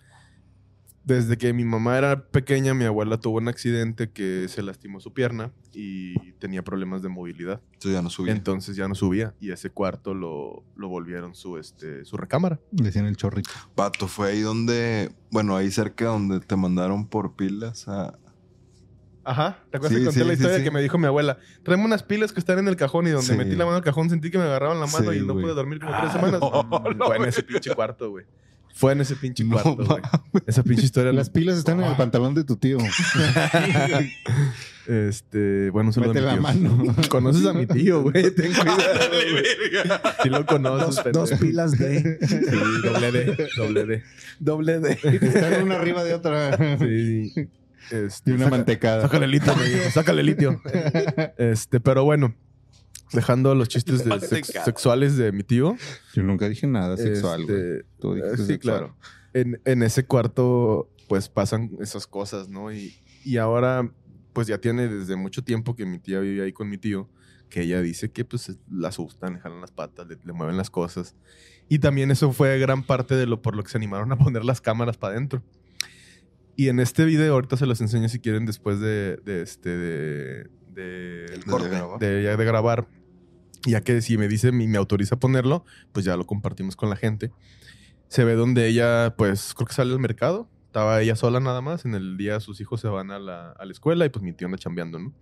Desde que mi mamá era pequeña, mi abuela tuvo un accidente que se lastimó su pierna y tenía problemas de movilidad. Entonces ya no subí. Entonces ya no subía y ese cuarto lo, lo volvieron su, este, su recámara. Decían el chorrito. Pato, fue ahí donde, bueno, ahí cerca donde te mandaron por pilas a... Ajá. ¿Te acuerdas Sí, que conté sí, la historia sí. que me dijo mi abuela? Tráeme unas pilas que están en el cajón y donde Sí. metí la mano al cajón sentí que me agarraban la mano Sí, y no pude dormir como Ah, tres semanas. no, Mm, <laughs> no, Fue en ese pinche cuarto, güey. Fue en ese pinche No cuarto, güey. Esa pinche historia. Las pilas están en el pantalón de tu tío. <laughs> Este, bueno, se lo Mete mi la tío. mano. <laughs> Conoces a mi tío, güey. Ten cuidado, güey. Sí lo conoces, Dos, dos pilas de. Sí, doble D, doble D. Doble de. Están una arriba de otra. Sí. Este, Y una saca- mantecada. Sácale litio. Sácale litio. Este, pero bueno, dejando los chistes de sex- sexuales de mi tío. Yo nunca dije nada sexual, güey. este, Tú dijiste sí, sexual. claro. En, en ese cuarto, pues pasan esas cosas, ¿no? Y, y ahora, pues ya tiene desde mucho tiempo que mi tía vive ahí con mi tío, que ella dice que pues la asustan, le jalan las patas, le, le mueven las cosas. Y también eso fue gran parte de lo por lo que se animaron a poner las cámaras para adentro. Y en este video, ahorita se los enseño si quieren después de, de este, de, de, El de- corte. de, ya de grabar. Ya que si me dice, y me autoriza a ponerlo, pues ya lo compartimos con la gente. Se ve donde ella, pues, creo que sale al mercado. Estaba ella sola nada más. En el día sus hijos se van a la, a la escuela y pues mi tío anda chambeando, ¿no?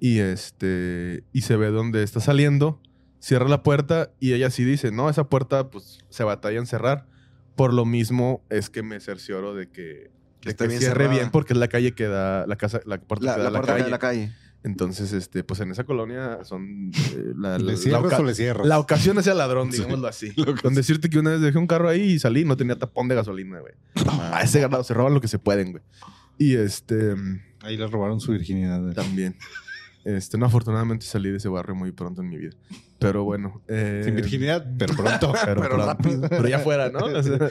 Y este, y se ve donde está saliendo, cierra la puerta y ella sí dice, no, esa puerta pues se batalla en cerrar. Por lo mismo es que me cercioro de que, de esté que bien cierre cerrada. bien porque es la calle que da, la casa, la puerta La, que da la la puerta calle. de la calle. Entonces, este, pues en esa colonia son eh, la, ¿Le la cierras oca- o le cierras? la ocasión el ladrón, <laughs> digámoslo así. Con decirte que una vez dejé un carro ahí y salí, no tenía tapón de gasolina, güey. A ese grado se roban lo que se pueden, güey. Y este Ahí les robaron su virginidad. güey. también. Este, no, afortunadamente salí de ese barrio muy pronto en mi vida. Pero bueno. eh, Sin virginidad, pero pronto. <laughs> pero, Pero pronto. rápido. Pero ya fuera, ¿no? <laughs> O sea,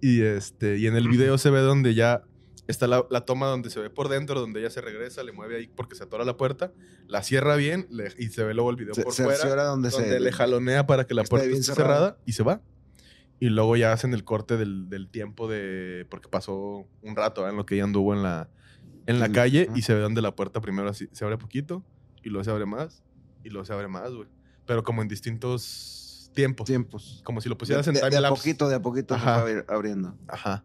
y este, y en el video se ve donde ya está la, la toma donde se ve por dentro, donde ella se regresa, le mueve ahí porque se atora la puerta, la cierra bien le- y se ve luego el video Se, por se fuera donde, donde se. le jalonea para que la esté puerta bien esté cerrada. cerrada y se va. Y luego ya hacen el corte del, del tiempo de. Porque pasó un rato ¿eh? en lo que ella anduvo en la, en la Sí. calle y se ve donde la puerta primero así, se abre poquito y luego se abre más y luego se abre más, güey. Pero como en distintos tiempos. Tiempos. Como si lo De, pusieras en de- de a poquito, de a poquito Ajá. abriendo. Ajá.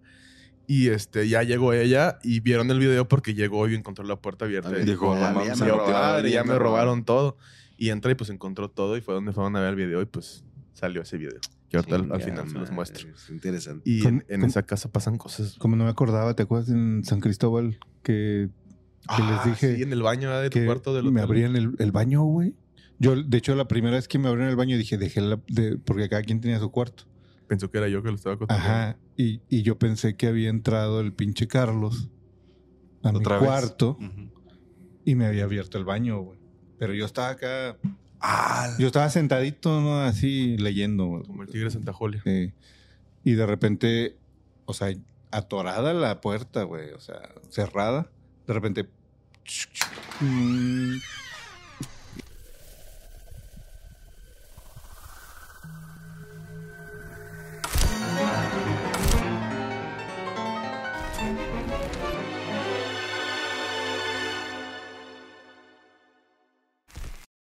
Y este, ya llegó ella y vieron el video porque llegó y encontró la puerta abierta. Y dijo, ya- "No ya me "Tío, robaron, ya me robaron todo. Y entra y pues encontró todo y fue donde fueron a ver el video y pues salió ese video. Que ahorita al, final se los muestro. es interesante. Y ¿Cómo- en, esa casa pasan cosas. Como no me acordaba, ¿te acuerdas en San Cristóbal que, que Ah, les dije Sí, en el baño ¿verdad? de tu cuarto del me abrían el, el baño, güey? Yo, de hecho, la primera vez que me abrieron el baño dije, dejé la... de- porque cada quien tenía su cuarto. Pensó que era yo que lo estaba contando. Ajá. Y, y yo pensé que había entrado el pinche Carlos a mi Otra vez. cuarto y me había abierto el baño, güey. Pero yo estaba acá... Ah, Yo estaba sentadito, ¿no? Así, leyendo, güey. Como el tigre de Santa Julia. Sí. Y de repente, o sea, atorada la puerta, güey, o sea, cerrada. De repente.